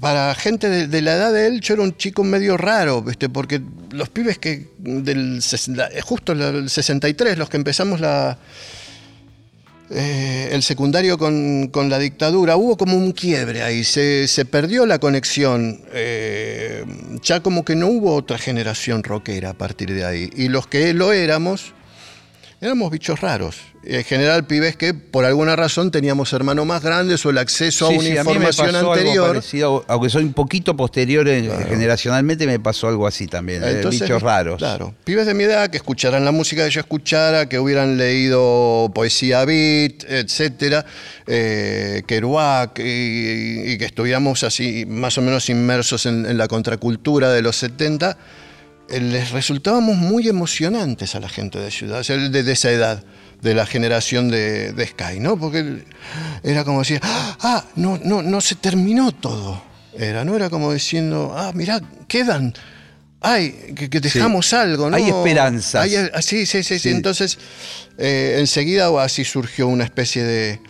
para gente de, de la edad de él, yo era un chico medio raro, ¿viste? porque los pibes que del justo el 63, los que empezamos la, eh, el secundario con, con la dictadura, hubo como un quiebre ahí, se, se perdió la conexión, eh, ya como que no hubo otra generación rockera a partir de ahí, y los que lo éramos, éramos bichos raros. En general, pibes que por alguna razón teníamos hermanos más grandes o el acceso Sí, a una sí, a mí me información algo anterior. parecido, aunque soy un poquito posterior en- generacionalmente, me pasó algo así también, eh, bichos raros. Claro, pibes de mi edad que escucharan la música que yo escuchara, que hubieran leído poesía beat, etcétera, eh, Kerouac, y, y que estuviéramos así más o menos inmersos en, en la contracultura de los 70, eh, les resultábamos muy emocionantes a la gente de ciudad, o sea, de, de esa edad, de la generación de, de Sky, ¿no? Porque era como decir, ah, no, no, no se terminó todo. Era, ¿no? Era como diciendo, ah, mirá, quedan. Ay, que, que dejamos algo, ¿no? Hay esperanzas. Hay- ah, sí, sí, sí, sí. Sí. Entonces, eh, enseguida así surgió una especie de,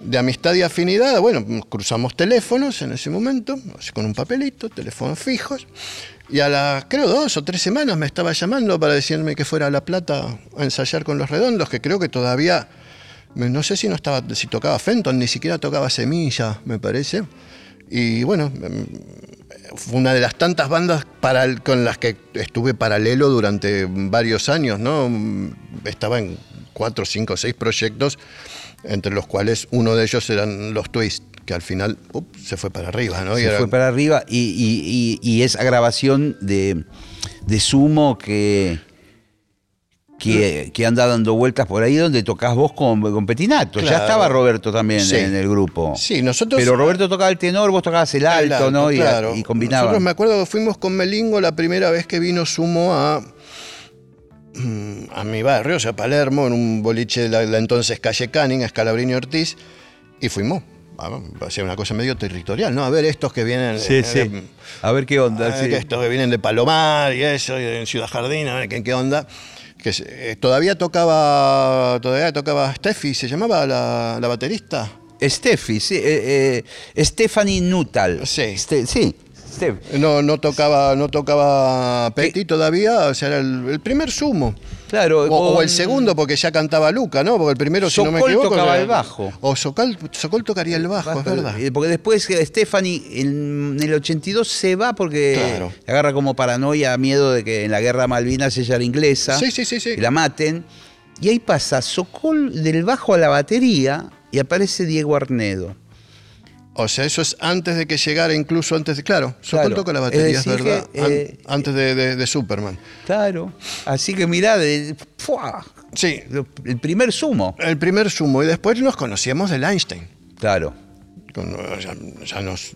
de amistad y afinidad. Bueno, cruzamos teléfonos en ese momento, así con un papelito, teléfonos fijos. Y a las, creo, dos o tres semanas me estaba llamando para decirme que fuera a La Plata a ensayar con los redondos, que creo que todavía, no sé si no estaba, si tocaba Fenton, ni siquiera tocaba Semilla, me parece. Y bueno, fue una de las tantas bandas con las que estuve paralelo durante varios años, ¿no? Estaba en cuatro, cinco, seis proyectos, entre los cuales uno de ellos eran los Twist, que al final up, se fue para arriba, ¿no? Y Se era- fue para arriba y, y- y- esa grabación de, de Sumo que, que, que anda dando vueltas por ahí donde tocas vos con, con Petinato. Ya estaba Roberto también Sí. en el grupo. Sí, nosotros- Pero Roberto tocaba el tenor, vos tocabas el alto, El alto, ¿no? Y, claro. y combinaba. Nosotros me acuerdo que fuimos con Melingo la primera vez que vino Sumo a, mm, a mi barrio, o sea, Palermo, en un boliche de la, la entonces calle Canning, a Scalabrini Ortiz, y fuimos. A hacer una cosa medio territorial, ¿no? A ver estos que vienen. Sí, eh, sí. de- A ver qué onda. Sí. que estos que vienen de Palomar y eso, y en Ciudad Jardín, a ver qué, qué onda. Que eh, todavía tocaba, todavía tocaba Steffi, se llamaba la, la baterista. Steffi, sí. eh, eh, Stephanie Nuttall. Sí. Ste- sí, Steph. No, no tocaba, no tocaba Petty todavía, o sea, era el, el primer sumo. Claro, O, el segundo, porque ya cantaba Luca, ¿no? Porque el primero, si no me Sokol equivoco. tocaba era- el bajo. O Sokol, Sokol tocaría el bajo, es verdad. Eh, Porque después eh, Stephanie en el 82 se va porque Claro. agarra como paranoia, miedo de que en la guerra Malvinas ella era inglesa. Sí, sí, sí, sí. Y la maten. Y ahí pasa Sokol del bajo a la batería y aparece Diego Arnedo. O sea, eso es antes de que llegara, incluso antes de. Claro, Claro. toca la batería, Es es, decir verdad. que, an- eh, antes de, de- de Superman. Claro. Así que mirá, de, ¡fua! Sí, el primer sumo. el primer sumo. Y después nos conocíamos del Einstein. Claro. Ya nos.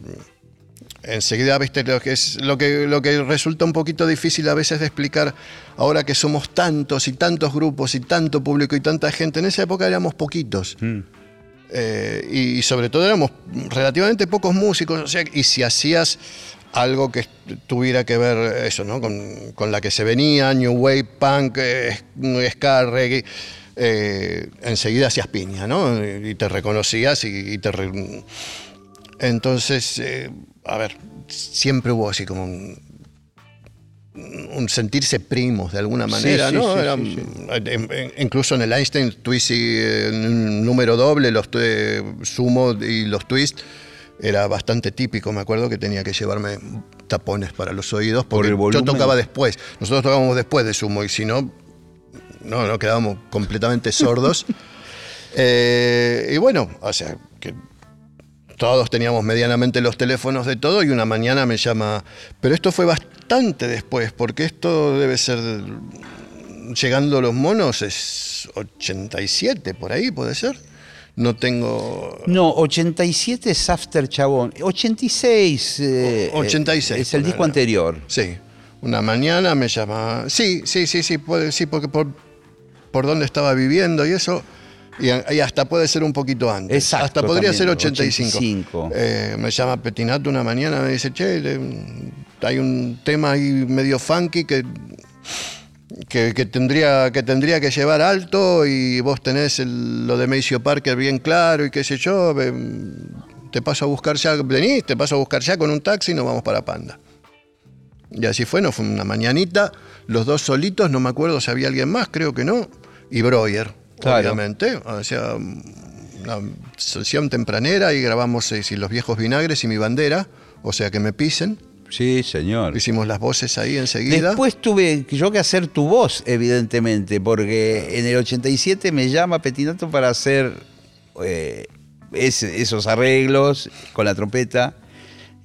Enseguida, viste, lo que, es, lo, que, lo que resulta un poquito difícil a veces de explicar, ahora que somos tantos y tantos grupos y tanto público y tanta gente, en esa época éramos poquitos. Mm. Eh, y, sobre todo éramos relativamente pocos músicos, o sea, y si hacías algo que tuviera que ver eso, ¿no? Con, con la que se venía, New Wave, Punk, eh, Ska, Reggae, eh, enseguida hacías piña, ¿no? Y te reconocías y, te... re- Entonces, eh, a ver, siempre hubo así como un, un sentirse primos de alguna manera, sí, ¿no? sí, Era- sí, en- en- incluso en el Einstein Twist y en un número doble, los eh, sumo y los twist, era bastante típico. Me acuerdo que tenía que llevarme tapones para los oídos porque el yo tocaba después. Nosotros tocábamos después de sumo y si no, no, no quedábamos completamente sordos. (laughs) Eh, y bueno, o sea, que todos teníamos medianamente los teléfonos de todo y una mañana me llama, pero esto fue bastante después, porque esto debe ser, llegando los monos, es 87 por ahí, puede ser. No tengo... No, 87 es After Chabón. 86, eh, O- 86, es el disco anterior. Sí, una mañana me llama, sí, sí, sí, sí, puede, sí, porque por, por dónde estaba viviendo y eso, y, y hasta puede ser un poquito antes. Exacto, hasta podría también, ser 85. 85. Eh, me llama Petinato una mañana, me dice, che, hay un tema ahí medio funky que, que, que tendría, que tendría que llevar alto y vos tenés el- lo de Maceo Parker bien claro y qué sé yo, te paso a buscar ya, venís, te paso a buscar ya con un taxi y nos vamos para Panda. Y así fue, no fue una mañanita, los dos solitos, no me acuerdo si había alguien más, creo que no, y Breuer, Claro. obviamente, o sea, una sesión tempranera y grabamos eh, sí, los viejos vinagres y mi bandera, o sea que me pisen, Sí, señor. hicimos las voces ahí enseguida. Después tuve yo que hacer tu voz, evidentemente, porque en el 87 me llama Petinato para hacer eh, ese- esos arreglos con la trompeta.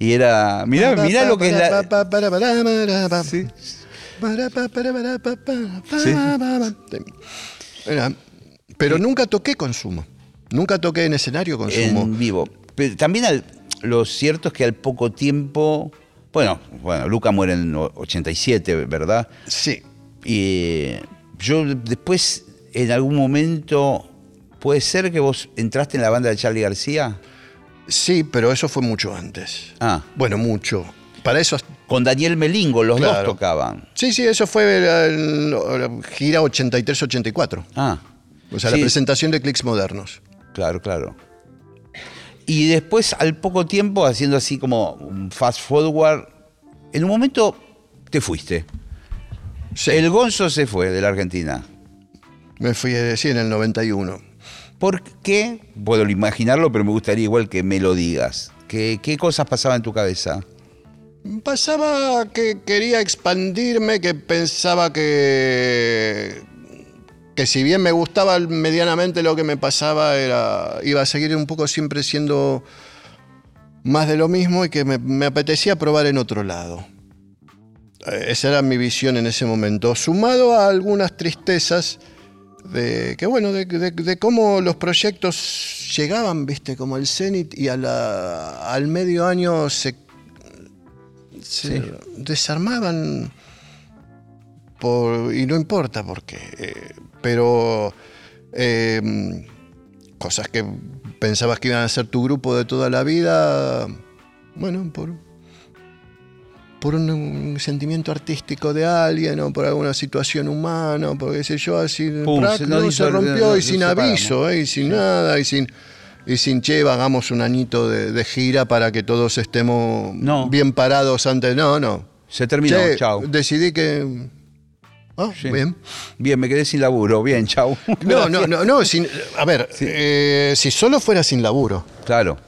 Y era. Mirá, mirá lo que es la. Sí. Era- Pero nunca toqué con Sumo. Nunca toqué en escenario con Sumo. en vivo. Pero también al- lo cierto es que al poco tiempo. Bueno, bueno, Luca muere en o- 87, ¿verdad? Sí. Y yo después, en algún momento, ¿puede ser que vos entraste en la banda de Charlie García? Sí, pero eso fue mucho antes. Ah, Bueno, mucho. Para eso. con Daniel Melingo, los Claro. dos tocaban. Sí, sí, eso fue la, la gira 83-84. Ah, O sea, Sí. la presentación de Clicks Modernos. claro, claro. Y después, al poco tiempo, haciendo así como un fast forward, en un momento te fuiste. Sí. El Gonzo se fue de la Argentina. Me fui a decir en el 91. ¿Por qué? Puedo imaginarlo, pero me gustaría igual que me lo digas. ¿Qué, qué cosas pasaban en tu cabeza? Pasaba que quería expandirme, que pensaba que, que si bien me gustaba medianamente lo que me pasaba, era, iba a seguir un poco siempre siendo más de lo mismo y que me, me apetecía probar en otro lado. Eh, Esa era mi visión en ese momento, sumado a algunas tristezas de que bueno, de, de- de cómo los proyectos llegaban, viste, como el Zenit y a la- al medio año se se Sí. desarmaban por, y no importa por qué, eh, pero eh, cosas que pensabas que iban a ser tu grupo de toda la vida, bueno, por, por un, un sentimiento artístico de alguien o por alguna situación humana o por qué sé yo, así Pum, prac, se no, se rompió y sin aviso, eh, y sin nada, y sin... y sin Cheva hagamos un añito de, de gira para que todos estemos No. bien parados ante. No, no. Se terminó, Che, chau. Decidí que. Ah, Sí. bien. Bien, me quedé sin laburo. Bien, chau. (laughs) No, no, no, no. sin- a ver, eh, si solo fuera sin laburo. Claro.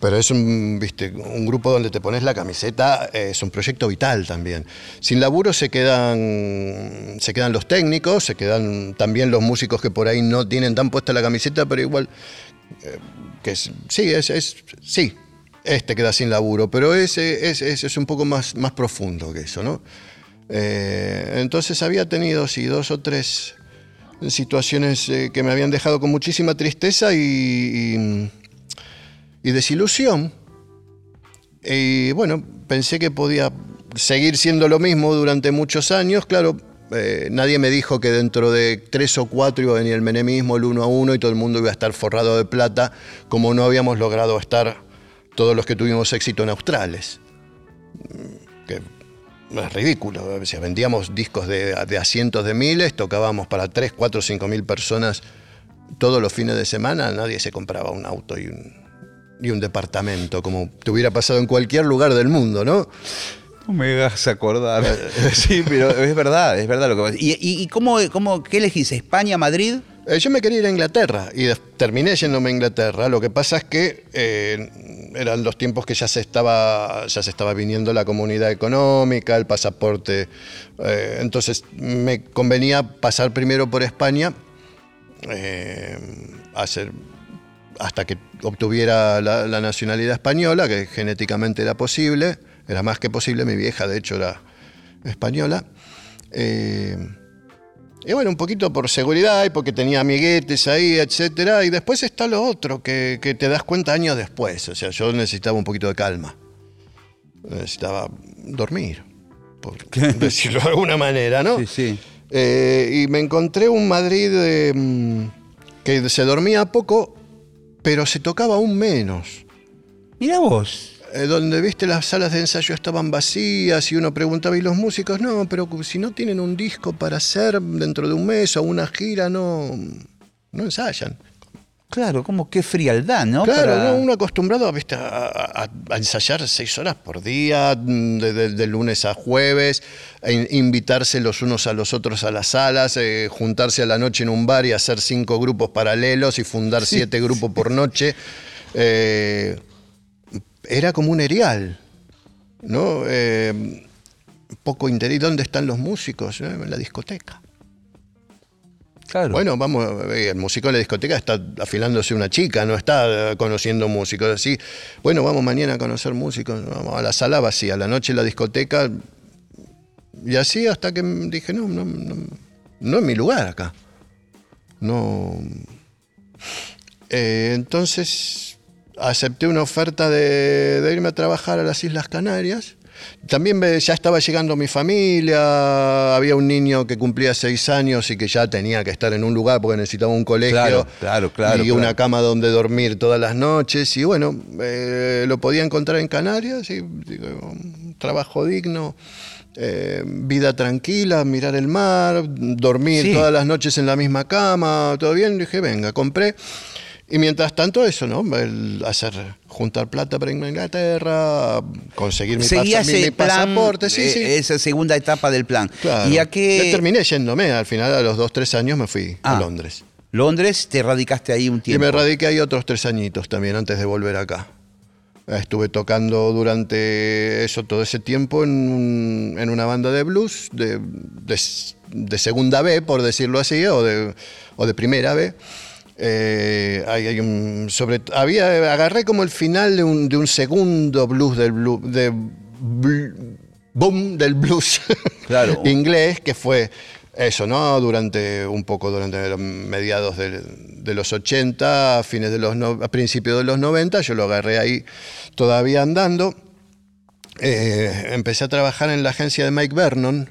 Pero es un, viste, un grupo donde te pones la camiseta, eh, es un proyecto vital también. Sin laburo se quedan, se quedan los técnicos, se quedan también los músicos que por ahí no tienen tan puesta la camiseta, pero igual, eh, que es- sí, es, es- sí, este queda sin laburo, pero ese es, es- es un poco más, más profundo que eso, ¿no? Eh, entonces había tenido, sí, dos o tres situaciones eh, que me habían dejado con muchísima tristeza y- desilusión. Y bueno, pensé que podía seguir siendo lo mismo durante muchos años. Claro, eh, nadie me dijo que dentro de tres o cuatro iba a venir el menemismo, el uno a uno, y todo el mundo iba a estar forrado de plata, como no habíamos logrado estar todos los que tuvimos éxito en Australes. Que es ridículo. O sea, vendíamos discos de, de a cientos de miles, tocábamos para tres, cuatro, cinco mil personas todos los fines de semana, nadie se compraba un auto y un, y un departamento, como te hubiera pasado en cualquier lugar del mundo, ¿no? No me hagas acordar. (laughs) sí, pero es verdad, es verdad lo que pasa. ¿Y, y, y cómo, cómo, qué elegís? ¿España, Madrid? Eh, yo me quería ir a Inglaterra y terminé yéndome a Inglaterra. Lo que pasa es que eh, eran los tiempos que ya se estaba, ya se estaba viniendo la comunidad económica, el pasaporte. eh, entonces me convenía pasar primero por España, hacer, hasta que obtuviera la nacionalidad española, que genéticamente era posible, era más que posible. Mi vieja, de hecho, era española. Y bueno, un poquito por seguridad y porque tenía amiguetes ahí, etcétera. Y después está lo otro, que, que te das cuenta años después. O sea, yo necesitaba un poquito de calma. Necesitaba dormir, por (laughs) decirlo de alguna manera, ¿no? Sí, sí. Eh, y me encontré un Madrid eh, mm, que se dormía poco, pero se tocaba aún menos. Mira vos. Eh, donde viste las salas de ensayo estaban vacías y uno preguntaba, ¿y los músicos? No, pero si no tienen un disco para hacer dentro de un mes o una gira, no, no ensayan. Claro, como qué frialdad, ¿no? Claro, Para- ¿no? uno acostumbrado ¿viste? A, a- a ensayar seis horas por día, mm, de, de- de lunes a jueves, e in- invitarse los unos a los otros a las salas, eh, juntarse a la noche en un bar y hacer cinco grupos paralelos y fundar siete grupos por noche. Eh, era como un erial, ¿no? Eh, poco interés. ¿Dónde están los músicos? Eh, En la discoteca. Claro. Bueno, vamos, eh, el músico en la discoteca está afilándose una chica, no está conociendo músicos. Así, bueno, vamos mañana a conocer músicos, vamos a la sala vacía, a la noche en la discoteca. Y así hasta que dije, no, no, no, no es mi lugar acá. No. Eh, entonces acepté una oferta de, de irme a trabajar a las Islas Canarias. También me- ya estaba llegando mi familia, había un niño que cumplía seis años y que ya tenía que estar en un lugar porque necesitaba un colegio Claro, claro, claro, y una cama donde dormir todas las noches. Y bueno, eh, lo podía encontrar en Canarias, y, digo, un trabajo digno, eh, vida tranquila, mirar el mar, dormir Sí. todas las noches en la misma cama, todo bien. Dije, venga, compré. Y mientras tanto eso, ¿no? El hacer, juntar plata para irme a Inglaterra, conseguir mi, Seguía pasa- mi- mi plan, pasaporte, sí, eh, sí. esa segunda etapa del plan. Claro. ¿Y a? Yo terminé yéndome, al final a los dos, tres años me fui Ah. a Londres. Londres, te radicaste ahí un Y tiempo. me radiqué ahí otros tres añitos también antes de volver acá. Estuve tocando durante eso todo ese tiempo en, un- en una banda de blues de, de de segunda B, por decirlo así, o de, o de primera B. Eh, hay, hay un sobre había agarré como el final de un, de un segundo blues del blues de bl- boom del blues (laughs) Claro. inglés que fue eso, ¿no? Durante un poco durante los mediados del- de, los 80, a fines de los no- a principios de los 90, yo lo agarré ahí todavía andando. Eh, empecé a trabajar en la agencia de Mike Vernon,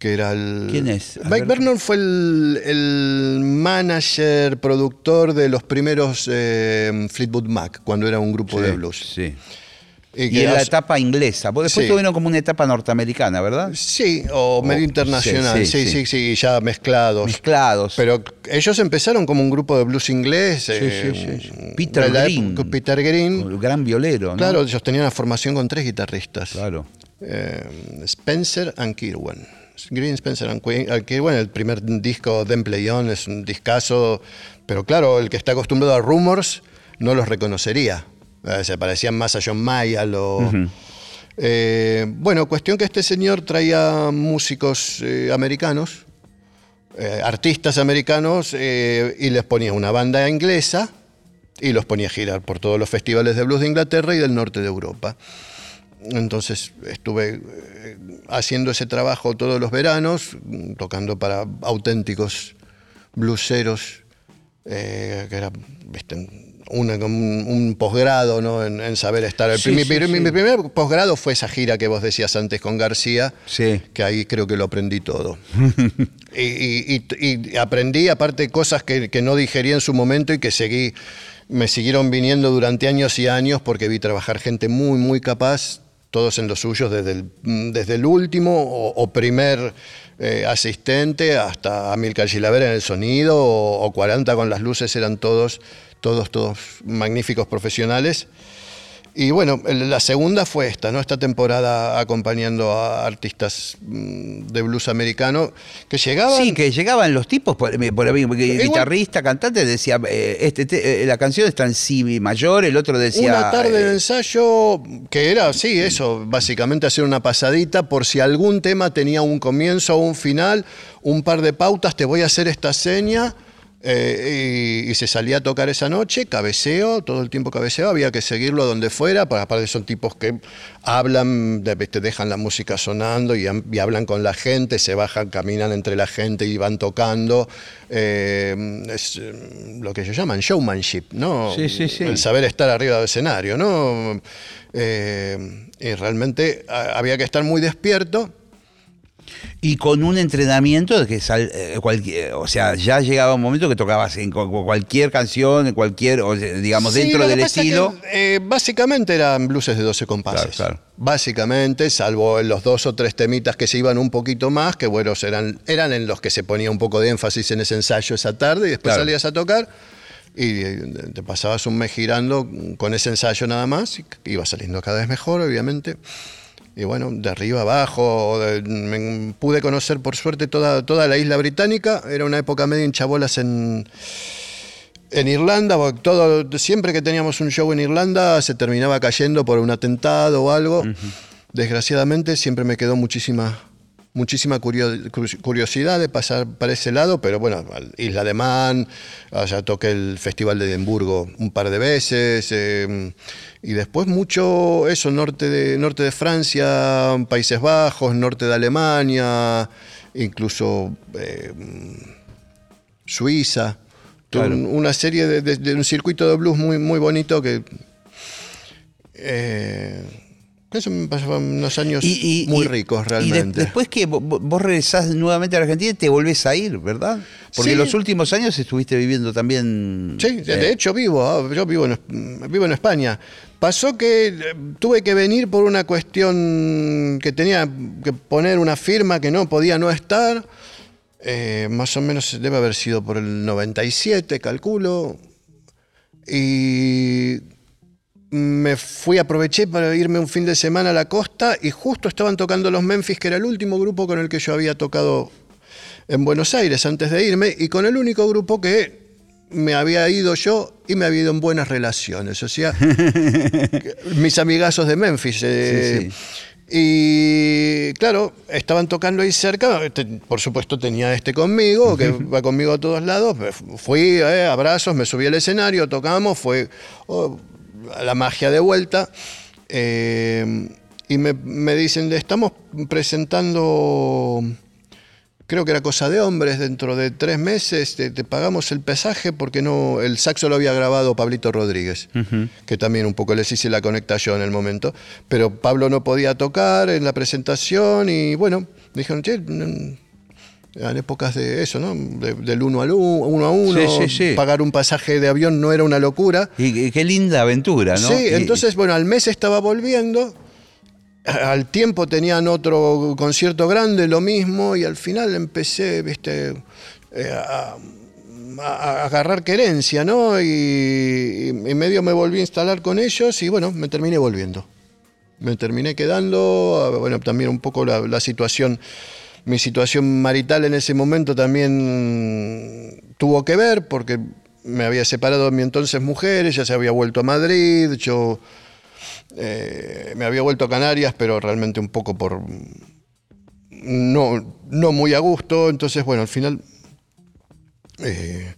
que era el... ¿Quién es? A Mike ver. Vernon fue el, el manager, productor de los primeros eh, Fleetwood Mac, cuando era un grupo Sí, de blues. Sí. Y en la etapa inglesa. Después Sí. tuvieron como una etapa norteamericana, ¿verdad? Sí, o medio sí, internacional, sí, sí, sí, sí. sí, ya mezclados. Mezclados. Pero ellos empezaron como un grupo de blues inglés. Sí, eh, sí, sí. Peter Green. época- Peter Green. el gran violero, ¿no? Claro, ellos tenían una formación con tres guitarristas. Claro. Eh, Spencer and Kirwan. Green, Spencer and Kirwan, el primer disco de Play On es un discazo, pero claro, el que está acostumbrado a Rumors no los reconocería. Eh, se parecían más a John Mayall o... Eh, bueno, cuestión que este señor traía músicos eh, americanos, eh, artistas americanos, y les ponía una banda inglesa y los ponía a girar por todos los festivales de blues de Inglaterra y del norte de Europa. Entonces estuve eh, haciendo ese trabajo todos los veranos, tocando para auténticos blueseros, eh, que era viste, una- un, un posgrado ¿no? en, en saber estar. El Sí, mi, sí, mi- sí. mi primer posgrado fue esa gira que vos decías antes con García, Sí. que ahí creo que lo aprendí todo. (laughs) y, y- y- y aprendí aparte cosas que, que no digerí en su momento y que seguí, me siguieron viniendo durante años y años porque vi trabajar gente muy, muy capaz, todos en los suyos, desde el, mm, desde el último o, primer eh, asistente hasta Amilcar Gilavera en el sonido o, o 40 con las luces, eran todos, todos, todos magníficos profesionales. Y bueno, la segunda fue esta, ¿no? Esta temporada acompañando a artistas mm, de blues americano que llegaban. Sí, que llegaban los tipos, por, por ahí, porque Igual- guitarrista, cantante, decía, eh, este, te- eh, la canción está en si mayor, el otro decía... Una tarde de eh, ensayo que era, sí, eso, básicamente hacer una pasadita por si algún tema tenía un comienzo o un final, un par de pautas, te voy a hacer esta seña. Eh, y, y se salía a tocar esa noche, cabeceo, todo el tiempo cabeceo, había que seguirlo donde fuera, para aparte son tipos que hablan, de- te dejan la música sonando y, y hablan con la gente, se bajan, caminan entre la gente y van tocando. eh, es eh, lo que ellos llaman showmanship, ¿no? Sí, sí, sí. El saber estar arriba del escenario, ¿no? Eh, y realmente había que estar muy despierto. Y con un entrenamiento de que sal- eh, cualquier, o sea, ya llegaba un momento que tocabas en cu- cualquier canción, en cualquier, o sea, digamos, Sí, dentro del pasa es que, estilo. eh, básicamente eran blueses de 12 compases. Claro, claro. Básicamente, salvo en los dos o tres temitas que se iban un poquito más, que bueno, eran, eran en los que se ponía un poco de énfasis en ese ensayo esa tarde y después Claro. salías a tocar y eh, te pasabas un mes girando con ese ensayo nada más y iba saliendo cada vez mejor, obviamente. Y bueno, de arriba a abajo, de- me- pude conocer por suerte toda, toda la isla británica. Era una época medio hinchabolas en, en Irlanda, porque todo, siempre que teníamos un show en Irlanda se terminaba cayendo por un atentado o algo. Desgraciadamente siempre me quedó muchísima, muchísima curio- curi- curiosidad de pasar para ese lado, pero bueno, Isla de Man, allá toqué el Festival de Edimburgo un par de veces, eh, y después mucho eso, norte de, norte de Francia, Países Bajos, norte de Alemania, incluso eh, Suiza. Claro. una serie de, de- de un circuito de blues muy, muy bonito que. eh, eso me pasaban unos años Y, y- muy y- ricos Y de- realmente. después que vo- vo- vos regresás nuevamente a Argentina y te volvés a ir, ¿verdad? Porque Sí. los últimos años estuviste viviendo también. Sí, de eh, hecho vivo, ah, yo vivo en, vivo en España. Pasó que eh, tuve que venir por una cuestión que tenía que poner una firma que no podía no estar. Eh, más o menos debe haber sido por el 97, calculo. Y me fui, aproveché para irme un fin de semana a la costa y justo estaban tocando los Memphis, que era el último grupo con el que yo había tocado en Buenos Aires antes de irme y con el único grupo que me había ido yo y me había ido en buenas relaciones. O sea, (laughs) mis amigazos de Memphis. eh, Sí, sí. Y claro, estaban tocando ahí cerca. Por supuesto, tenía este conmigo, que va conmigo a todos lados. Fui, eh, abrazos, me subí al escenario, tocamos, fue oh, la magia de vuelta. Eh, y me, me dicen, le estamos presentando creo que era cosa de hombres, dentro de tres meses te, te pagamos el pesaje porque no, el saxo lo había grabado Pablito Rodríguez, que también un poco les hice la conectación en el momento, pero Pablo no podía tocar en la presentación y bueno, dijeron, che, Eran épocas de eso, ¿no? De- del uno al uno, uno a uno. Sí, sí, sí. Pagar un pasaje de avión no era una locura. Y qué- qué linda aventura, ¿no? Sí, Y- entonces, bueno, al mes estaba volviendo. Al tiempo tenían otro concierto grande, lo mismo, y al final empecé, viste, eh, a, agarrar querencia, ¿no? Y, y medio me volví a instalar con ellos y bueno, me terminé volviendo. Me terminé quedando, ah, bueno, también un poco la, la situación, mi situación marital en ese momento también tuvo que ver porque me había separado de mi entonces mujer, ella se había vuelto a Madrid, yo eh, me había vuelto a Canarias, pero realmente un poco por... No, no muy a gusto, entonces bueno, al final... eh,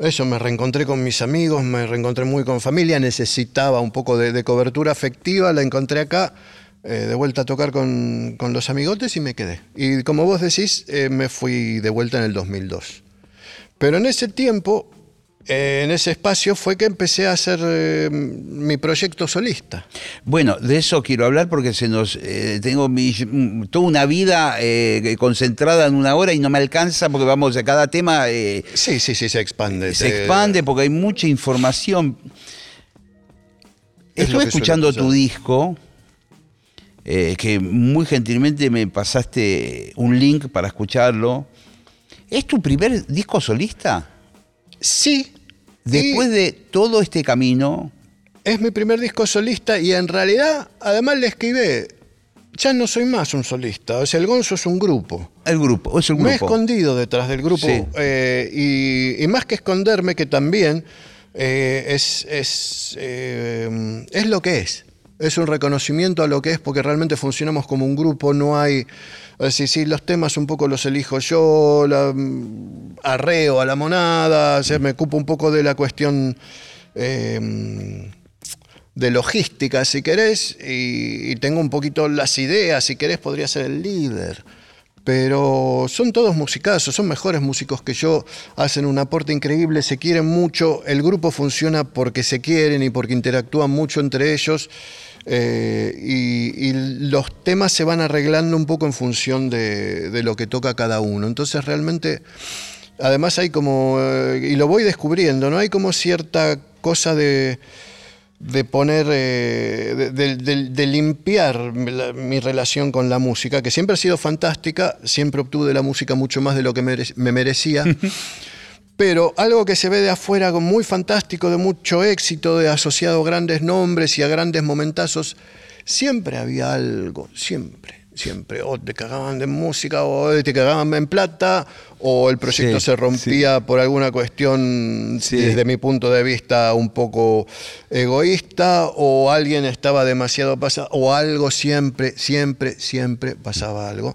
eso, me reencontré con mis amigos, me reencontré muy con familia, necesitaba un poco de, de cobertura afectiva, la encontré acá, eh, de vuelta a tocar con, con los amigotes y me quedé. Y como vos decís, eh, me fui de vuelta en el 2002. Pero en ese tiempo, eh, en ese espacio, fue que empecé a hacer mi proyecto solista. Bueno, de eso quiero hablar porque se nos tengo mi- toda una vida concentrada en una hora y no me alcanza porque vamos a cada tema Sí, sí, sí, se expande. se expande porque hay mucha información. Es Estuve escuchando tu disco, eh, que muy gentilmente me pasaste un link para escucharlo. ¿Es tu primer disco solista? Sí. Después de todo este camino, Es mi primer disco solista y en realidad, además le escribí, ya no soy más un solista. O sea, el Gonzo es un grupo. el grupo, es un Me he grupo. escondido detrás del grupo Sí. eh, y, y más que esconderme, que también eh, es, es, es lo que es. Es un reconocimiento a lo que es porque realmente funcionamos como un grupo, no hay... Es decir, sí, los temas un poco los elijo yo, mm, arreo a la monada, o sea, me ocupo un poco de la cuestión eh, de logística, si querés, y, y tengo un poquito las ideas, si querés, podría ser el líder. Pero son todos musicazos, son mejores músicos que yo, hacen un aporte increíble, se quieren mucho, el grupo funciona porque se quieren y porque interactúan mucho entre ellos, eh, y, los temas se van arreglando un poco en función de, lo que toca cada uno. Entonces realmente además hay como, eh, y lo voy descubriendo, ¿no? Hay como cierta cosa de, de poner, eh, de, limpiar mi relación con la música, que siempre ha sido fantástica, siempre obtuve de la música mucho más de lo que me merecía. (laughs) Pero algo que se ve de afuera muy fantástico, de mucho éxito, de asociado a grandes nombres y a grandes momentazos, siempre había algo, siempre, siempre. O te cagaban de música, o te cagaban en plata, o el proyecto Sí, se rompía por alguna cuestión, Sí. desde mi punto de vista, un poco egoísta, o alguien estaba demasiado pasado, o algo siempre, siempre, siempre pasaba algo.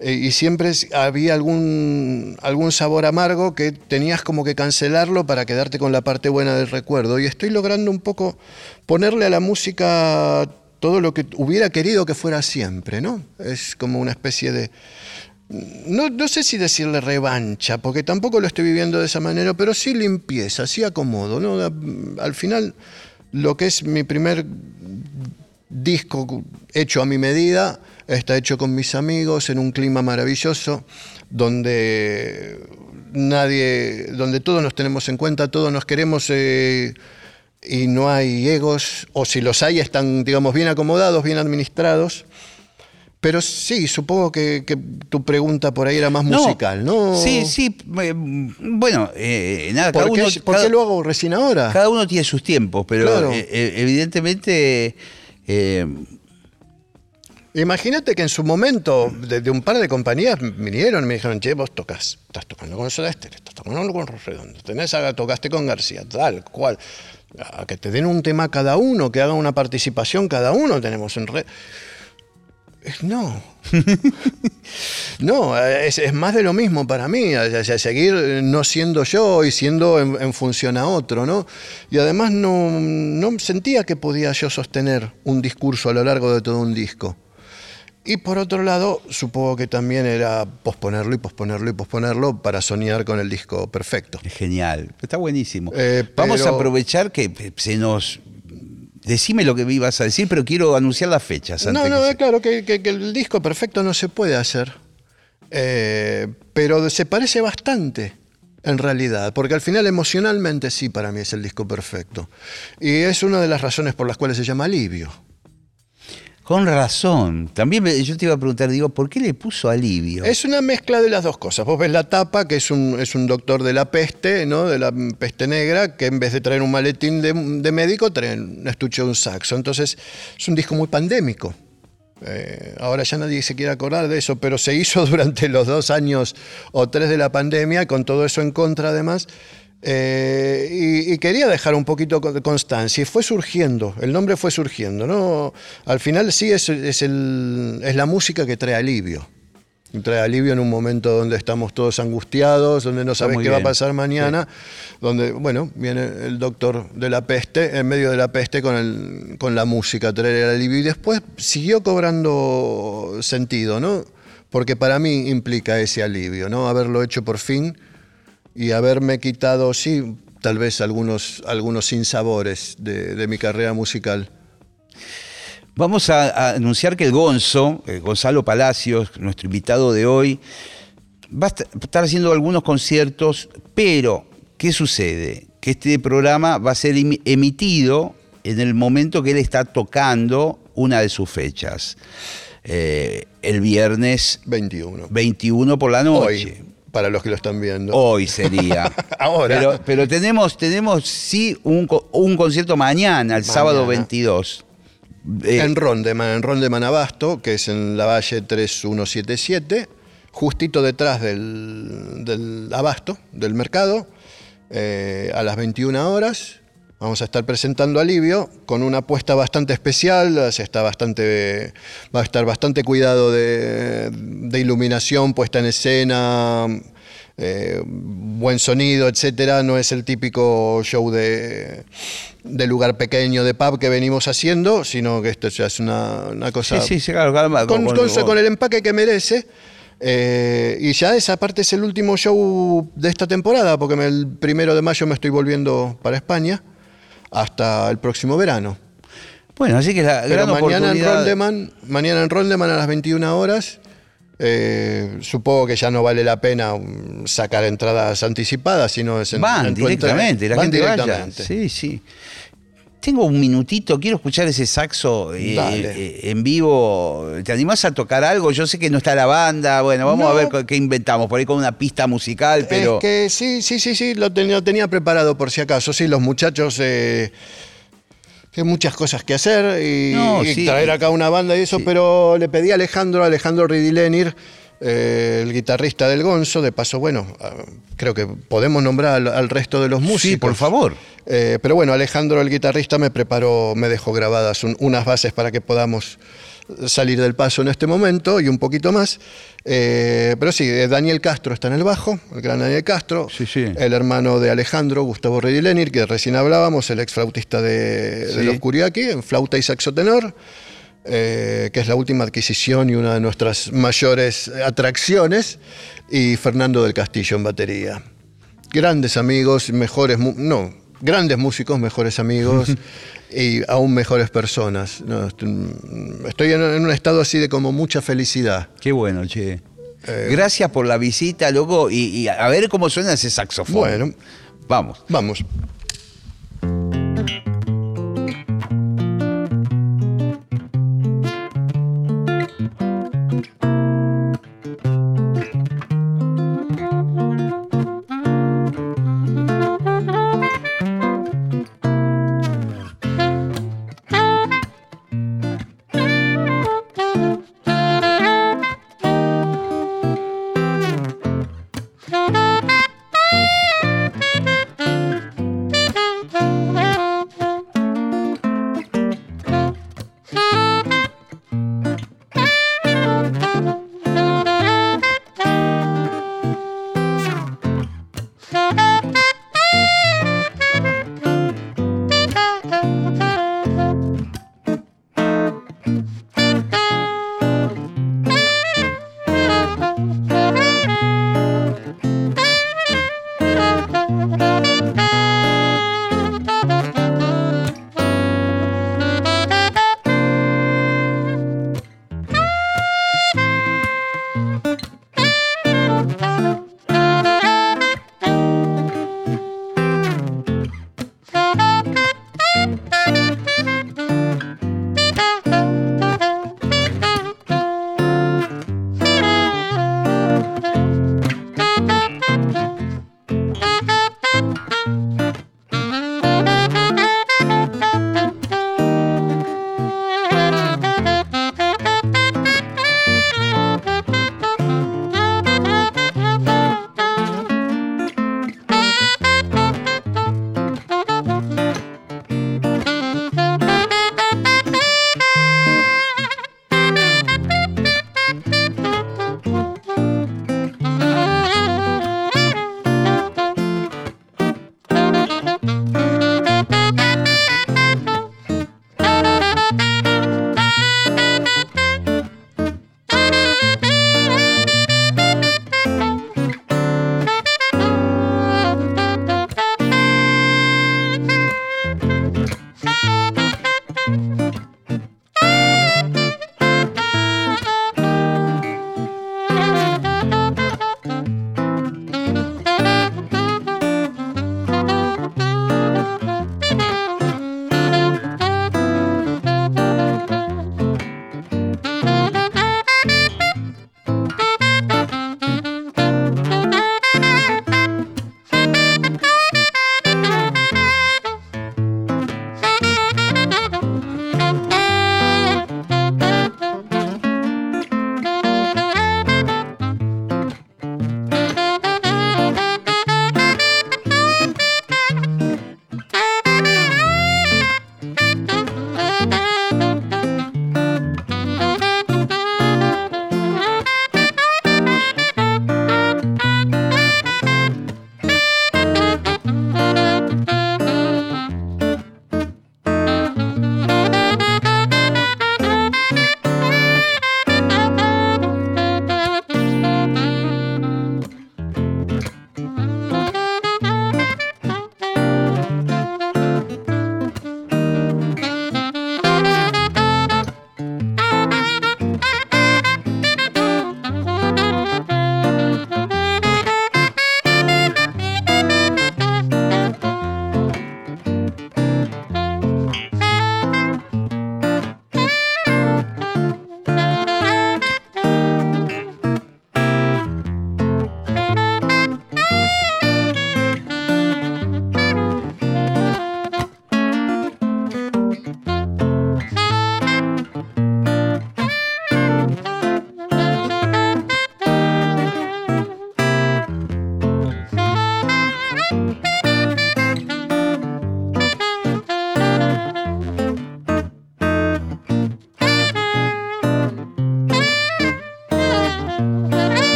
Eh, y siempre había algún, algún sabor amargo que tenías como que cancelarlo para quedarte con la parte buena del recuerdo. Y estoy logrando un poco ponerle a la música todo lo que hubiera querido que fuera siempre, ¿no? Es como una especie de... No, no sé si decirle revancha, porque tampoco lo estoy viviendo de esa manera, pero sí limpieza, sí acomodo, ¿no? Al final, lo que es mi primer disco hecho a mi medida, está hecho con mis amigos en un clima maravilloso, donde nadie, donde todos nos tenemos en cuenta, todos nos queremos eh, y no hay egos, o si los hay están, digamos, bien acomodados, bien administrados. Pero sí, supongo que, que tu pregunta por ahí era más musical, ¿no? Sí, sí. eh, Bueno, eh, nada, cada ¿Por, qué, uno, por cada- qué lo hago recién ahora? cada uno tiene sus tiempos, pero Claro. evidentemente Imagínate que en su momento, de, de un par de compañías vinieron y me dijeron, che, vos tocas, estás tocando con Soda estás tocando con Los Redondos, tenés a- tocaste con García, tal, cual. A que te den un tema cada uno, que haga una participación cada uno, tenemos en red. No. (laughs) no, es, es más de lo mismo para mí, o sea, seguir no siendo yo y siendo en, en función a otro, ¿no? Y además no, no sentía que podía yo sostener un discurso a lo largo de todo un disco. Y por otro lado, supongo que también era posponerlo y posponerlo y posponerlo para soñar con el disco perfecto. genial, está buenísimo. Eh, Vamos a aprovechar que se nos... Decime lo que me ibas a decir, pero quiero anunciar las fechas. antes No, no, que se- claro que, que- que el disco perfecto no se puede hacer. Eh, pero se parece bastante en realidad, porque al final emocionalmente sí para mí es el disco perfecto. Y es una de las razones por las cuales se llama Alivio. Con razón. También yo te iba a preguntar, digo, ¿por qué le puso alivio? Es una mezcla de las dos cosas. Vos ves la tapa, que es un, es un doctor de la peste, ¿no? De la peste negra, que en vez de traer un maletín de, médico, trae un estuche de un saxo. Entonces, es un disco muy pandémico. Eh, ahora ya nadie se quiere acordar de eso, pero se hizo (laughs) durante los dos años o tres de la pandemia, con todo eso en contra además. Eh, y, quería dejar un poquito de constancia y fue surgiendo, el nombre fue surgiendo, ¿no? Al final sí es, es, el, es la música que trae alivio. Trae alivio en un momento donde estamos todos angustiados, donde no sabes qué va a pasar mañana, donde, bueno, viene el doctor de la peste, en medio de la peste con, el, con la música, traer el alivio. Y después siguió cobrando sentido, ¿no? Porque para mí implica ese alivio, ¿no? Haberlo hecho por fin y haberme quitado, sí, tal vez algunos, algunos sinsabores de, de mi carrera musical. Vamos a, anunciar que el Gonzo, eh, Gonzalo Palacios, nuestro invitado de hoy, va a estar haciendo algunos conciertos, pero ¿qué sucede? Que este programa va a ser emitido en el momento que él está tocando una de sus fechas. Eh, el viernes 21. 21 por la noche para los que lo están viendo. Hoy sería. (laughs) Ahora. Pero, tenemos, tenemos sí un, concierto mañana, el sábado 22. Eh, en Rondeman, en Rondeman Abasto, que es en la Valle 3177, justito detrás del, Abasto, del mercado, eh, a las 21 horas. Vamos a estar presentando Alivio con una apuesta bastante especial, se está bastante, va a estar bastante cuidado de, iluminación, puesta en escena, eh, buen sonido, etcétera. No es el típico show de, lugar pequeño de pub que venimos haciendo, sino que esto ya es una, cosa sí, sí, claro, calma, con, con, el empaque que merece. Eh, y ya esa parte es el último show de esta temporada, porque el primero de mayo me estoy volviendo para España hasta el próximo verano. Bueno, así que la gran mañana En Rondeman, mañana en Rondeman a las 21 horas. Eh, supongo que ya no vale la pena um, sacar entradas anticipadas, sino es en, Van directamente, la gente vaya. Sí, sí. Tengo un minutito, quiero escuchar ese saxo eh, eh, en vivo. ¿Te animás a tocar algo? Yo sé que no está la banda, bueno, vamos a ver qué inventamos, por ahí con una pista musical, pero... Es que sí, sí, sí, sí, lo tenía, preparado por si acaso. Sí, los muchachos... Eh, tienen muchas cosas que hacer y, traer acá una banda y eso, pero le pedí a Alejandro, Alejandro Ridilenir, eh, el guitarrista del Gonzo. De paso, bueno, ah, creo que podemos nombrar al, resto de los músicos. Sí, por favor. Eh, pero bueno, Alejandro, el guitarrista, me preparó, me dejó grabadas unas bases para que podamos salir del paso en este momento y un poquito más. Eh, pero sí, Daniel Castro está en el bajo, el gran Daniel Castro, el hermano de Alejandro, Gustavo Redilenir, que recién hablábamos, el ex flautista de, de los Curiaki, en flauta y saxo tenor. Eh, que es la última adquisición y una de nuestras mayores atracciones, y Fernando del Castillo en batería. Grandes amigos, mejores, no, grandes músicos, mejores amigos (laughs) y aún mejores personas. estoy en, un estado así de como mucha felicidad. Qué bueno, che. Eh, Gracias por la visita, loco, y a ver cómo suena ese saxofón. Bueno, vamos. Vamos.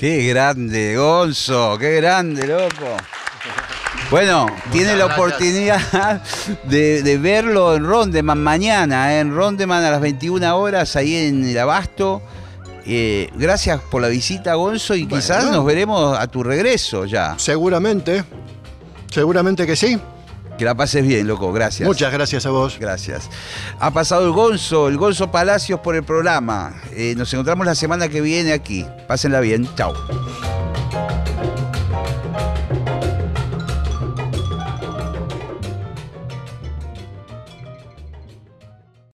Qué grande, Gonzo, qué grande, loco. Bueno, tiene la oportunidad de, verlo en Rondeman mañana, ¿eh? en Rondeman a las 21 horas, ahí en el Abasto. Eh, gracias por la visita, Gonzo, y quizás nos veremos a tu regreso ya. Seguramente, seguramente que sí. Que la pases bien, loco, gracias. Muchas gracias a vos. Gracias. Ha pasado el Gonzo, el Gonzo Palacios por el programa. Eh, nos encontramos la semana que viene aquí. Pásenla bien, chao.